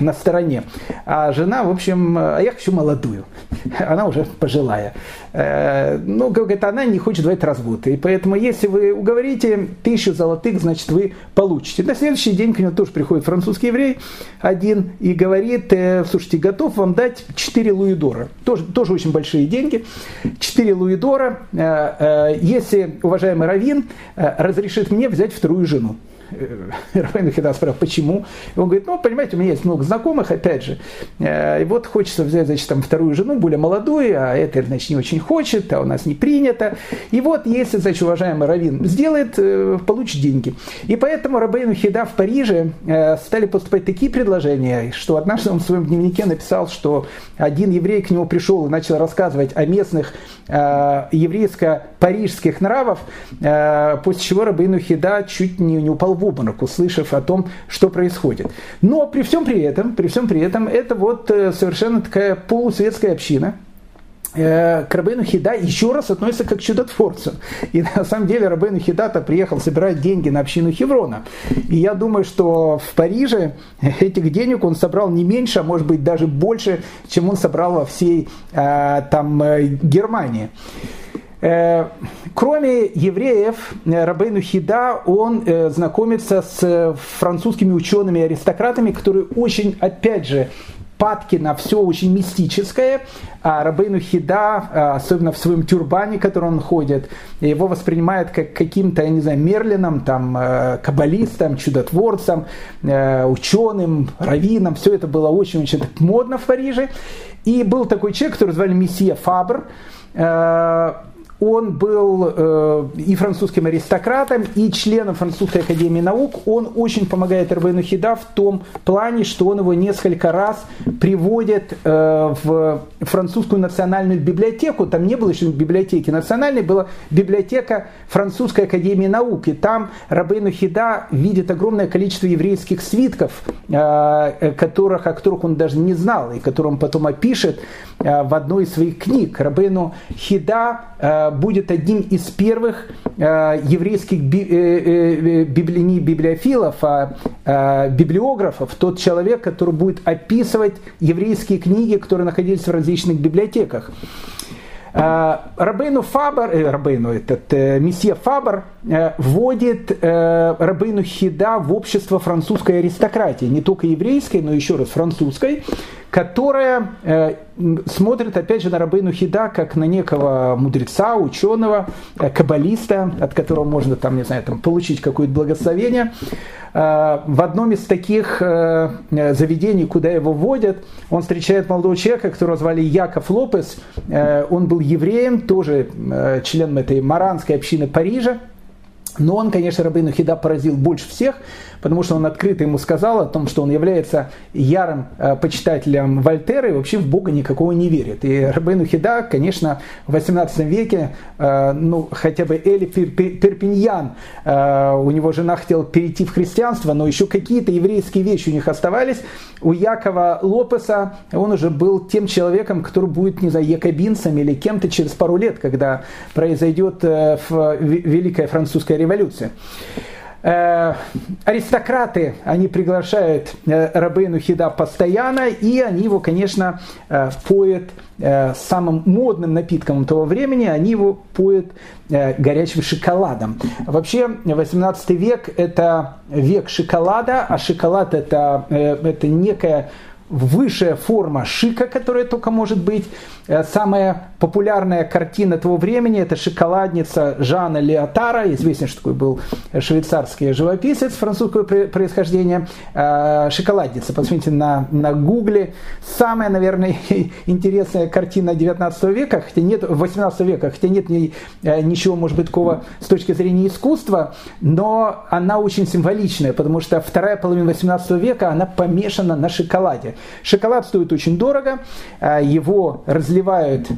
на стороне, а жена, в общем, а я хочу молодую. [laughs] Она уже пожилая. Ну, говорит, она не хочет давать развод. И поэтому, если вы уговорите тысячу золотых, значит, вы получите. На следующий день к нему тоже приходит французский еврей один и говорит, слушайте, готов вам дать 4 луидора луидора. Тоже, тоже очень большие деньги. 4 луидора. Э, э, если уважаемый Равин э, разрешит мне взять вторую жену. Равен Хида спрашивал, почему? И он говорит, ну, понимаете, у меня есть много знакомых, опять же, и вот хочется взять, значит, там, вторую жену, более молодую, а это, значит, не очень хочет, а у нас не принято. И вот, если, значит, уважаемый Равин сделает, получит деньги. И поэтому Рабейну Хида в Париже стали поступать такие предложения, что однажды он в своем дневнике написал, что один еврей к нему пришел и начал рассказывать о местных еврейско-парижских нравов, после чего Рабейну Хида чуть не, не упал в обморок, услышав о том, что происходит. Но при всем при этом, при всем при этом, это вот э, совершенно такая полусветская община, э, к Рабейну Хида еще раз относится как к чудотворцу. И на самом деле Рабейну Хида-то приехал собирать деньги на общину Хеврона. И я думаю, что в Париже этих денег он собрал не меньше, а может быть даже больше, чем он собрал во всей э, там Германии. Э, кроме евреев, э, Рабейну Хида, он э, знакомится с французскими учеными аристократами, которые очень, опять же, падки на все очень мистическое. А Рабейну Хида, особенно в своем тюрбане, который он ходит, его воспринимают как каким-то, я не знаю, Мерлином, там, каббалистом, чудотворцем, ученым, раввином. Все это было очень-очень модно в Париже. И был такой человек, который звали Мессия Фабр, он был э, и французским аристократом, и членом Французской академии наук. Он очень помогает Рабейну Хида в том плане, что он его несколько раз приводит э, в французскую национальную библиотеку. Там не было еще библиотеки национальной, была библиотека Французской академии наук. И там Рабейну Хида видит огромное количество еврейских свитков, э, которых, о которых он даже не знал, и которые он потом опишет э, в одной из своих книг. Рабейну Хида э, будет одним из первых э, еврейских э, э, не библиофилов, а библиографов, тот человек, который будет описывать еврейские книги, которые находились в различных библиотеках. Рабейну Фабар, э, Рабейну, этот э, месье Фабар э, вводит э, Рабейну Хида в общество французской аристократии, не только еврейской, но еще раз французской, которая э, смотрит опять же на Рабейну Хида как на некого мудреца, ученого, э, каббалиста, от которого можно там, не знаю, там, получить какое-то благословение. Э, в одном из таких э, заведений, куда его вводят, он встречает молодого человека, которого звали Яков Лопес. Э, он был евреем, тоже э, членом этой маранской общины Парижа. Но он, конечно, Рабейну Хида поразил больше всех, потому что он открыто ему сказал о том, что он является ярым э, почитателем Вольтера и вообще в Бога никакого не верит. И Рабейну Хида, конечно, в 18 веке, э, ну, хотя бы Эли Перпиньян, э, у него жена хотела перейти в христианство, но еще какие-то еврейские вещи у них оставались. У Якова Лопеса он уже был тем человеком, который будет, не знаю, якобинцем или кем-то через пару лет, когда произойдет Великая Французская революция. Э, аристократы, они приглашают э, Рабейну Хида постоянно, и они его, конечно, э, поют самым модным напитком того времени, они его поют горячим шоколадом. Вообще, 18 век – это век шоколада, а шоколад это, – это некая высшая форма шика, которая только может быть. Э, самая популярная картина того времени – это «Шоколадница» Жана Леотара, известный, что такой был швейцарский живописец французского происхождения. Э, «Шоколадница», посмотрите на, на гугле. Самая, наверное, [laughs] интересная картина 19 века, хотя нет, 18 века, хотя нет ничего, может быть, такого с точки зрения искусства, но она очень символичная, потому что вторая половина 18 века, она помешана на шоколаде. Шоколад стоит очень дорого, э, его разливают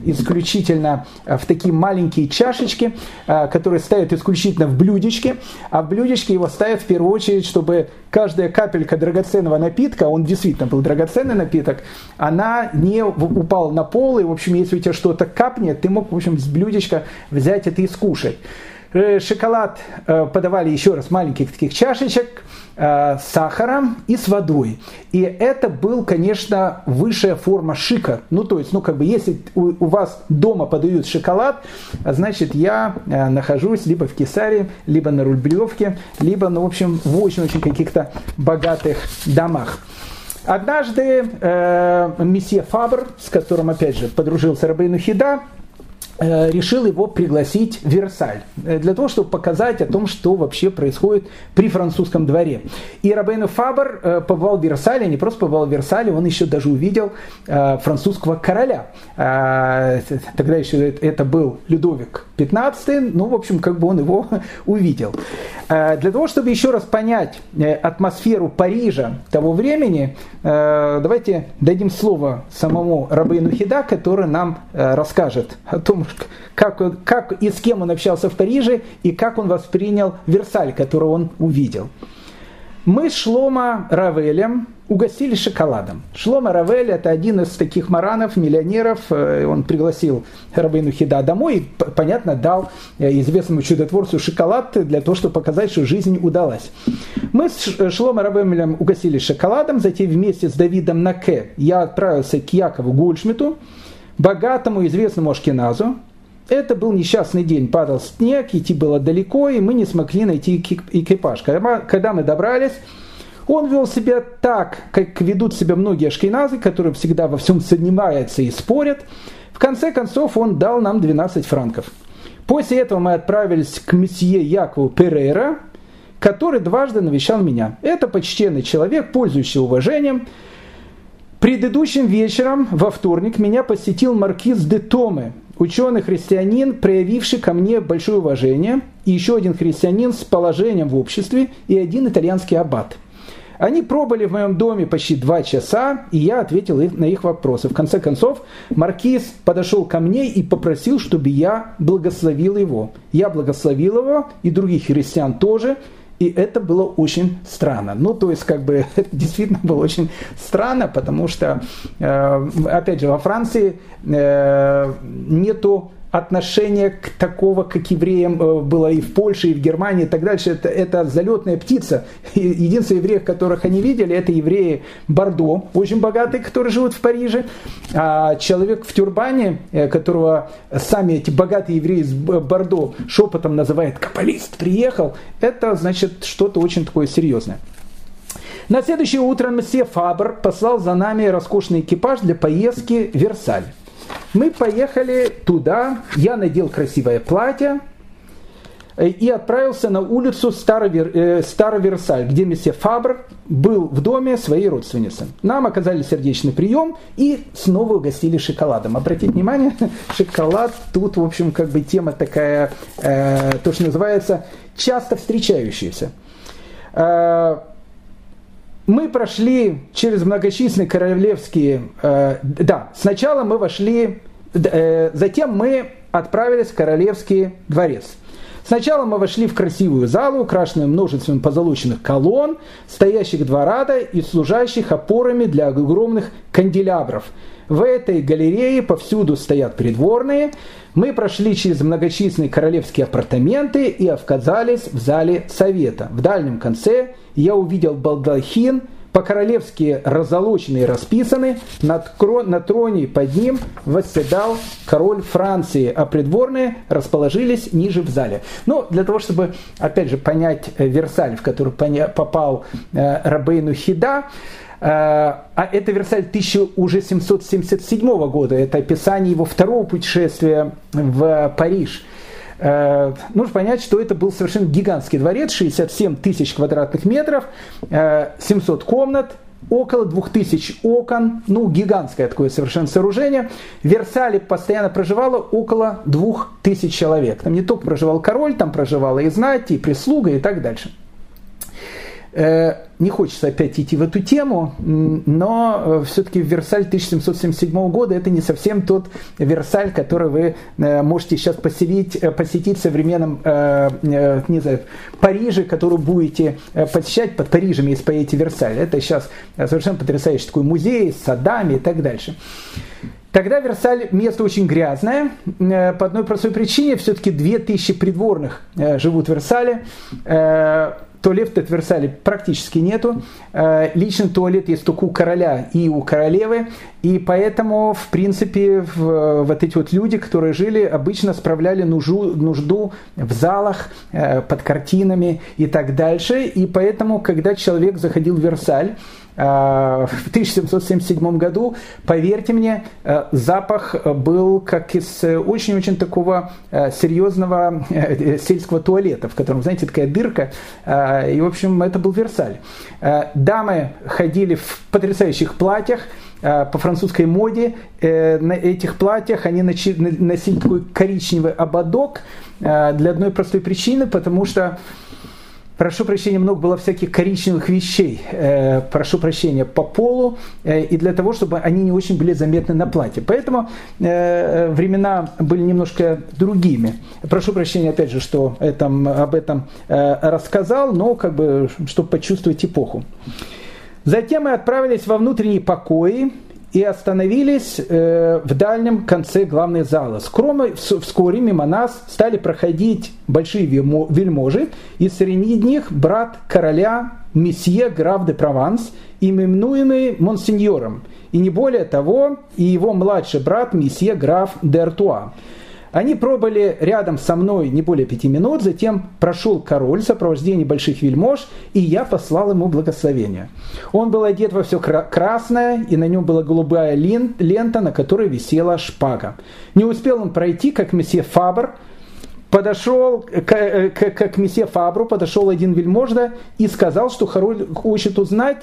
исключительно э, в такие маленькие чашечки, э, которые ставят исключительно в блюдечке, а в блюдечке его ставят в первую очередь, чтобы каждая капелька драгоценного напитка, он действительно был драгоценный напиток, она не упала на пол, и, в общем, если у тебя что-то капнет, ты мог, в общем, с блюдечка взять это и скушать. Э, шоколад э, подавали еще раз маленьких таких чашечек э, с сахаром и с водой. И это был, конечно, высшая форма шика. Ну, то есть, ну, как бы, если у, у вас дома подают шоколад, значит, я нахожусь либо в Кесаре, либо на Рублевке, либо, ну, в общем, в очень-очень каких-то богатых домах. Однажды э, месье Фабр, с которым, опять же, подружился Рабейну Хида, решил его пригласить в Версаль, э, для того, чтобы показать о том, что вообще происходит при французском дворе. И Робейну Фабр э, побывал в Версале, не просто побывал в Версале, он еще даже увидел французского короля. Тогда еще это был Людовик XV, ну, в общем, как бы он его [laughs] увидел. Для того, чтобы еще раз понять атмосферу Парижа того времени, давайте дадим слово самому Рабейну Хида, который нам расскажет о том, как, как и с кем он общался в Париже, и как он воспринял Версаль, который он увидел. Мы с Шлома Равелем угостили шоколадом. Шлома Равель – это один из таких маранов, миллионеров. Э, он пригласил Рабейну Хида домой и, понятно, дал э, известному чудотворцу шоколад для того, чтобы показать, что жизнь удалась. Мы с э, Шлома Равелем угостили шоколадом, затем вместе с Давидом Наке я отправился к Якову Гольшмиту, богатому известному Ашкеназу. Это был несчастный день, падал снег, идти было далеко, и мы не смогли найти экипаж. Когда мы добрались, он вел себя так, как ведут себя многие ашкеназы, которые всегда во всем занимаются и спорят. В конце концов, он дал нам 12 франков. После этого мы отправились к месье Якову Перейра, который дважды навещал меня. Это почтенный человек, пользующийся уважением, Предыдущим вечером, во вторник, меня посетил маркиз де Томе, ученый-христианин, проявивший ко мне большое уважение, и еще один христианин с положением в обществе, и один итальянский аббат. Они пробыли в моем доме почти два часа, и я ответил на их вопросы. В конце концов, маркиз подошел ко мне и попросил, чтобы я благословил его. Я благословил его, и других христиан тоже, и это было очень странно. Ну, то есть, как бы, [laughs] это действительно было очень странно, потому что, э, опять же, во Франции э, нету отношение к такого, как евреям э, было и в Польше, и в Германии, и так дальше. Это, это залетная птица. Единственные евреи, которых они видели, это евреи Бордо, очень богатые, которые живут в Париже. А человек в тюрбане, э, которого сами эти богатые евреи из Бордо шепотом называют «капалист приехал», это значит что-то очень такое серьезное. На следующее утро месье Фабр послал за нами роскошный экипаж для поездки в Версаль. Мы поехали туда, я надел красивое платье э, и отправился на улицу Старовер, э, Староверсаль, где месье Фабр был в доме своей родственницы. Нам оказали сердечный прием и снова угостили шоколадом. Обратите внимание, [laughs] шоколад тут, в общем, как бы тема такая, э, то, что называется, часто встречающаяся. Э, мы прошли через многочисленные королевские... Э, да, сначала мы вошли... Э, затем мы отправились в королевский дворец. Сначала мы вошли в красивую залу, украшенную множеством позолоченных колонн, стоящих два ряда и служащих опорами для огромных канделябров. В этой галерее повсюду стоят придворные. Мы прошли через многочисленные королевские апартаменты и оказались в зале совета. В дальнем конце я увидел балдахин, по-королевски разолоченный и расписанный, над, на троне под ним восседал король Франции, а придворные расположились ниже в зале. Но для того, чтобы, опять же, понять э, Версаль, в который попал э, Рабейну Хида, а это Версаль 1777 года, это описание его второго путешествия в Париж. Нужно понять, что это был совершенно гигантский дворец, 67 тысяч квадратных метров, 700 комнат, около 2000 окон, ну, гигантское такое совершенно сооружение. В Версале постоянно проживало около 2000 человек. Там не только проживал король, там проживала и знать, и прислуга, и так дальше. Э, не хочется опять идти в эту тему, но э, все-таки Версаль 1777 года это не совсем тот Версаль, который вы э, можете сейчас поселить, посетить в современном не знаю, Париже, который будете посещать. Под Парижем есть поэти Версаль. Это сейчас совершенно потрясающий такой музей с садами и так дальше. Тогда Версаль место очень грязное. По одной простой причине, все-таки 2000 придворных живут в Версале Туалета в Версале практически нету. Э, личный туалет есть только у короля и у королевы. И поэтому, в принципе, вот эти вот люди, которые жили, обычно справляли нужду, нужду в залах, э, под картинами и так дальше. И поэтому, когда человек заходил в Версаль, Э, в 1777 году, поверьте мне, э, запах был как из очень-очень такого э, серьезного сельского туалета, в котором, знаете, такая дырка. И, в общем, это был Версаль. Дамы ходили в потрясающих платьях, по французской моде. На этих платьях они носили такой коричневый ободок для одной простой причины, потому что прошу прощения, много было всяких коричневых вещей, э, прошу прощения, по полу, э, и для того, чтобы они не очень были заметны на платье. Поэтому э, времена были немножко другими. Прошу прощения, опять же, что этом, об этом рассказал, но как бы, чтобы почувствовать эпоху. Затем мы отправились во внутренние покои, и остановились э, в дальнем конце главной зала. Скромно, вскоре мимо нас стали проходить большие вельможи, и среди них брат короля месье граф де Прованс, именуемый монсеньором, и не более того, и его младший брат месье граф де Артуа. Они пробыли рядом со мной не более пяти минут, затем прошел король в больших вельмож, и я послал ему благословение. Он был одет во все красное, и на нем была голубая лента, на которой висела шпага. Не успел он пройти, как месье Фабр подошел к, к, к, к месье Фабру, подошел один вельможда и сказал, что король хочет узнать,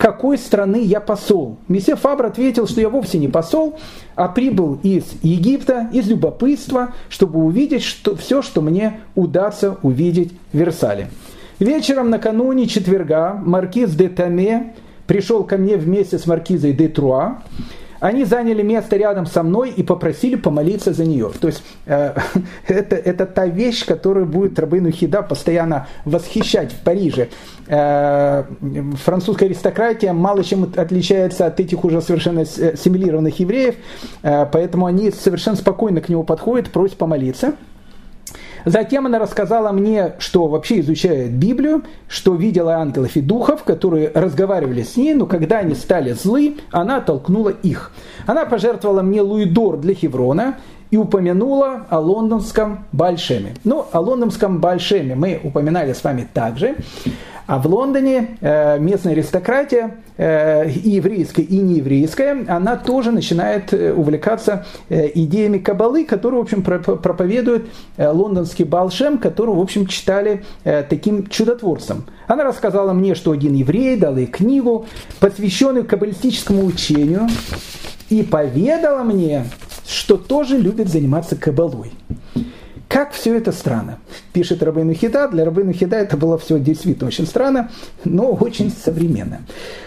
какой страны я посол? Месье Фабр ответил, что я вовсе не посол, а прибыл из Египта, из любопытства, чтобы увидеть что, все, что мне удастся увидеть в Версале. Вечером накануне четверга маркиз де Таме пришел ко мне вместе с маркизой де Труа они заняли место рядом со мной и попросили помолиться за нее. То есть э, [laughs] это, это та вещь, которая будет Рабыну Хида постоянно восхищать в Париже. Э, французская аристократия мало чем отличается от этих уже совершенно ассимилированных евреев, э, поэтому они совершенно спокойно к нему подходят, просят помолиться. Затем она рассказала мне, что вообще изучает Библию, что видела ангелов и духов, которые разговаривали с ней, но когда они стали злы, она оттолкнула их. Она пожертвовала мне Луидор для Хеврона и упомянула о лондонском Большеме. Ну, о лондонском Большеме мы упоминали с вами также. А в Лондоне э, местная аристократия, э, и еврейская, и нееврейская, она тоже начинает э, увлекаться идеями Кабалы, которые, в общем, проповедует лондонский Балшем, которого, в общем, читали таким чудотворцем. Она рассказала мне, что один еврей дал ей книгу, посвященную каббалистическому учению, и поведала мне, что тоже любит заниматься кабалой. Как все это странно, пишет Рабыну Хида. Для Рабыну Хида это было все действительно очень странно, но очень современно.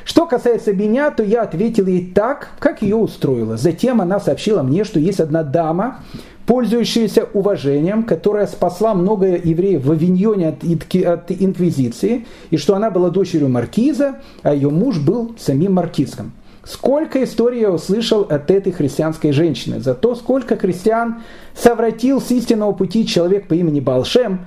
Что касается меня, то я ответил ей так, как ее устроило. Затем она сообщила мне, что есть одна дама, пользующаяся уважением, которая спасла много евреев в Авиньоне от, от инквизиции, и что она была дочерью маркиза, а ее муж был самим маркизом. Сколько историй я услышал от этой христианской женщины, за то, сколько христиан совратил с истинного пути человек по имени Балшем,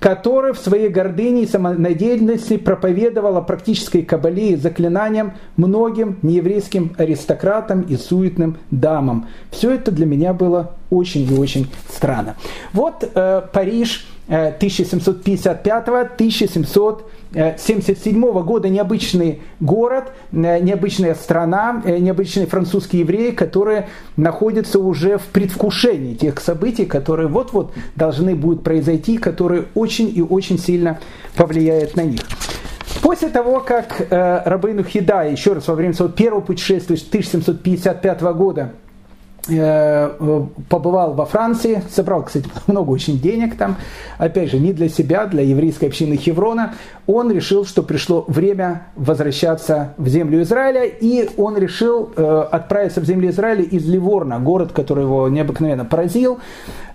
который в своей гордыне и самонадеянности проповедовал о практической кабале и заклинаниям многим нееврейским аристократам и суетным дамам. Все это для меня было очень и очень странно. Вот э, Париж 1755-1777 года необычный город, необычная страна, необычные французские евреи, которые находятся уже в предвкушении тех событий, которые вот-вот должны будут произойти, которые очень и очень сильно повлияют на них. После того, как э, Рабейну Хида, еще раз, во время своего первого путешествия 1755 года, Э, побывал во Франции, собрал, кстати, [laughs] много очень денег там, опять же, не для себя, для еврейской общины Хеврона, он решил, что пришло время возвращаться в землю Израиля, и он решил э, отправиться в землю Израиля из Ливорна, город, который его необыкновенно поразил,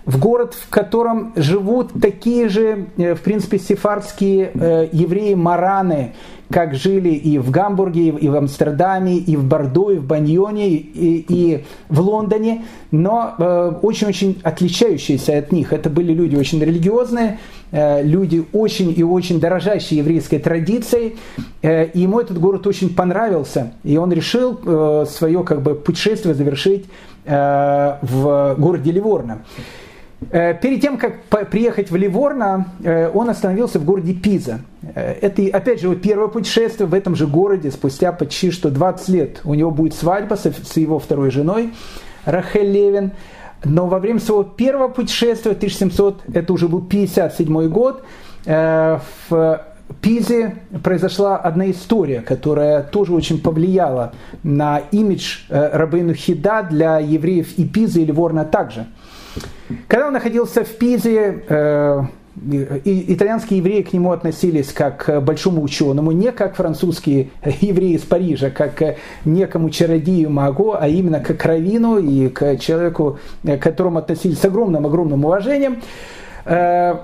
в город, в котором живут такие же, э, в принципе, сефардские евреи-мараны, как жили и в Гамбурге, и в Амстердаме, и в Бордо, и в Баньоне, и, и в Лондоне, но э, очень-очень отличающиеся от них. Это были люди очень религиозные, э, люди очень и очень дорожащие еврейской традицией, э, и ему этот город очень понравился, и он решил свое как бы, путешествие завершить в городе Ливорно. Э, перед тем, как приехать в Ливорно, э, он остановился в городе Пиза. Э, это, опять же, его первое путешествие в этом же городе, спустя почти что 20 лет. У него будет свадьба с его второй женой, Рахель Левин. Но во время своего первого путешествия, 1700, это уже был 57 год, в Пизе произошла одна история, которая тоже очень повлияла на имидж Рабейну Хида для евреев и Пизы и Ливорна также – когда он находился в Пизе, э, итальянские евреи к нему относились как к большому ученому, не как французские евреи из Парижа, как к некому чародею магу, а именно к раввину и к человеку, к которому относились с огромным-огромным уважением. Э,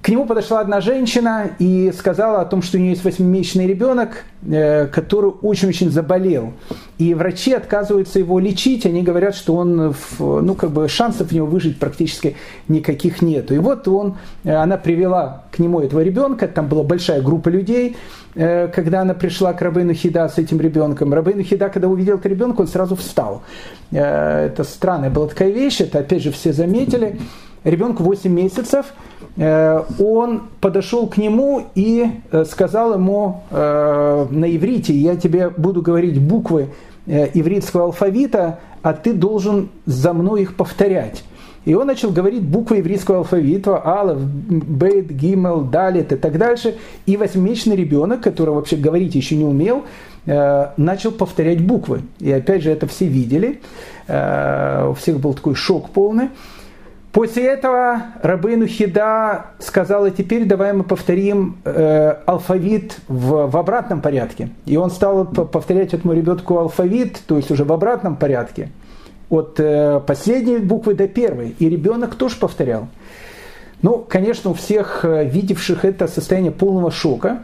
к нему подошла одна женщина и сказала о том, что у нее есть восьмимесячный ребенок, э, который очень-очень заболел. И врачи отказываются его лечить, они говорят, что он, ну, как бы шансов у него выжить практически никаких нет. И вот он, э, она привела к нему этого ребенка, там была большая группа людей, э, когда она пришла к Рабейну Хида с этим ребенком. Рабейну Хида, когда увидел этого ребенка, он сразу встал. Это странная была такая вещь, это опять же все заметили. Ребенку 8 месяцев – Э, он подошел к нему и э, сказал ему э, на иврите, я тебе буду говорить буквы ивритского алфавита, а ты должен за мной их повторять. И он начал говорить буквы еврейского алфавита, Алов, Бейт, Гимел, Далит и так дальше. И восьмимесячный ребенок, который вообще говорить еще не умел, начал повторять буквы. И опять же это все видели. У всех был такой шок полный. После этого Рабейну Хида сказала, теперь давай мы повторим э, алфавит в, в обратном порядке. И он стал повторять этому ребенку алфавит, то есть уже в обратном порядке, от э, последней буквы до первой. И ребенок тоже повторял. Ну, конечно, у всех э, видевших это состояние полного шока.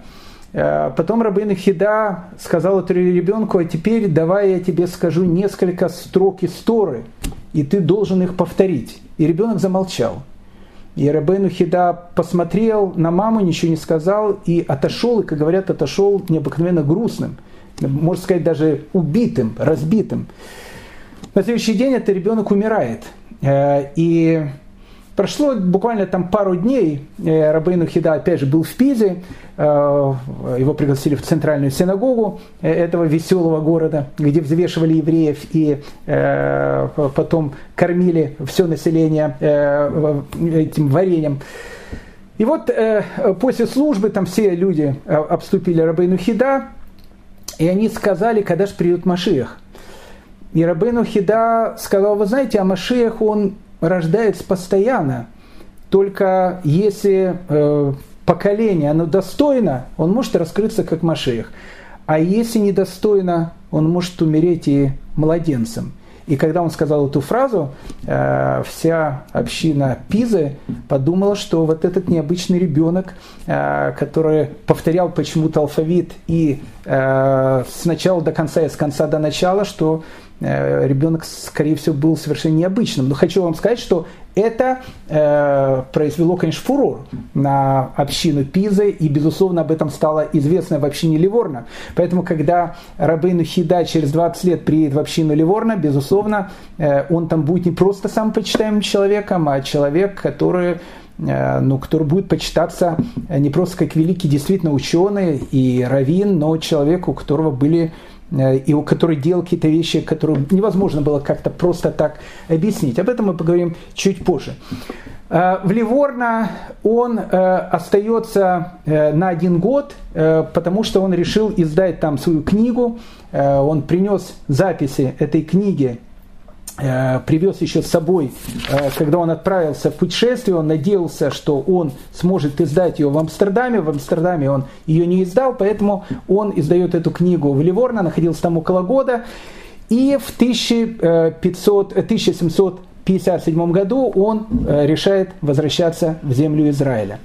Э, потом Рабейну Хида сказал этому ребенку, а теперь давай я тебе скажу несколько строк истории, и ты должен их повторить. И ребенок замолчал. И Рабейну Хида посмотрел на маму, ничего не сказал и отошел, и, как говорят, отошел необыкновенно грустным, можно сказать, даже убитым, разбитым. На следующий день этот ребенок умирает. Э, и Прошло буквально там пару дней, э, Рабейну Хида опять же был в Пизе, э, его пригласили в центральную синагогу э, этого веселого города, где взвешивали евреев и потом кормили все население этим вареньем. И вот после службы там все люди обступили Рабейну Хида, и они сказали, когда же придет Машиях. И Рабейну Хида сказал, вы знаете, а Машиях, он рождается постоянно. Только если э, поколение оно достойно, он может раскрыться как Машех. А если недостойно, он может умереть и младенцем. И когда он сказал эту фразу, э, вся община Пизы подумала, что вот этот необычный ребенок, э, который повторял почему-то алфавит и э, с начала до конца и с конца до начала, что ребенок, скорее всего, был совершенно необычным. Но хочу вам сказать, что это э, произвело, конечно, фурор на общину Пизы, и, безусловно, об этом стало известно в общине Ливорна. Поэтому, когда Рабейну Хида через 20 лет приедет в общину Ливорна, безусловно, э, он там будет не просто самым почитаемым человеком, а человек, который ну, который будет почитаться не просто как великий действительно ученый и раввин, но человек, у которого были и у который делал какие-то вещи, которые невозможно было как-то просто так объяснить. Об этом мы поговорим чуть позже. Э, в Ливорно он э, остается э, на один год, потому что он решил издать там свою книгу. Он принес записи этой книги привез еще с собой, когда он отправился в путешествие, он надеялся, что он сможет издать ее в Амстердаме. В Амстердаме он ее не издал, поэтому он издает эту книгу в Ливорно, находился там около года. И в 1500, 1700 1957 году он э, решает возвращаться в землю Израиля.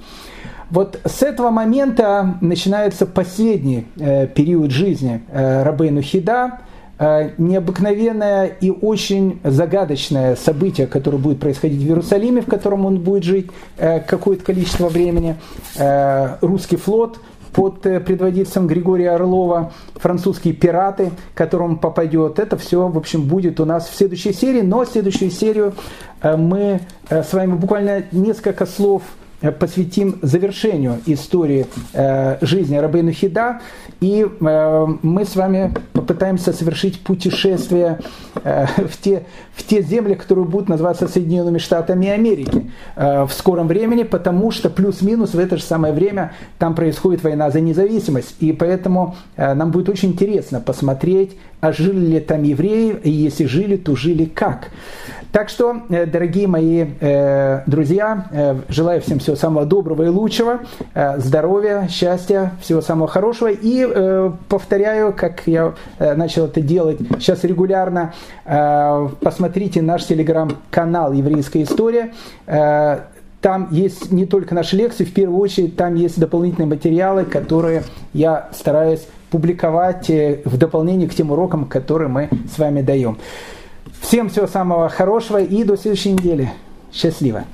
Вот с этого момента начинается последний э, период жизни э, Рабейну Хида, э, необыкновенное и очень загадочное событие, которое будет происходить в Иерусалиме, в котором он будет жить э, какое-то количество времени. Э, русский флот – под э, предводительством Григория Орлова, французские пираты, к которым попадет. Это все, в общем, будет у нас в следующей серии, но следующую серию э, мы э, с вами буквально несколько слов Э, посвятим завершению истории э, жизни Рабейну Хида, и э, мы с вами попытаемся совершить путешествие э, [laughs] в, те, в те земли, которые будут называться Соединенными Штатами Америки э, в скором времени, потому что плюс-минус в это же самое время там происходит война за независимость, и поэтому э, нам будет очень интересно посмотреть, а жили ли там евреи, и если жили, то жили как. Так что, э, дорогие мои э, друзья, э, желаю всем всего самого доброго и лучшего, здоровья, счастья, всего самого хорошего. И повторяю, как я начал это делать сейчас регулярно, посмотрите наш телеграм-канал «Еврейская история». Там есть не только наши лекции, в первую очередь там есть дополнительные материалы, которые я стараюсь публиковать в дополнение к тем урокам, которые мы с вами даем. Всем всего самого хорошего и до следующей недели. Счастливо!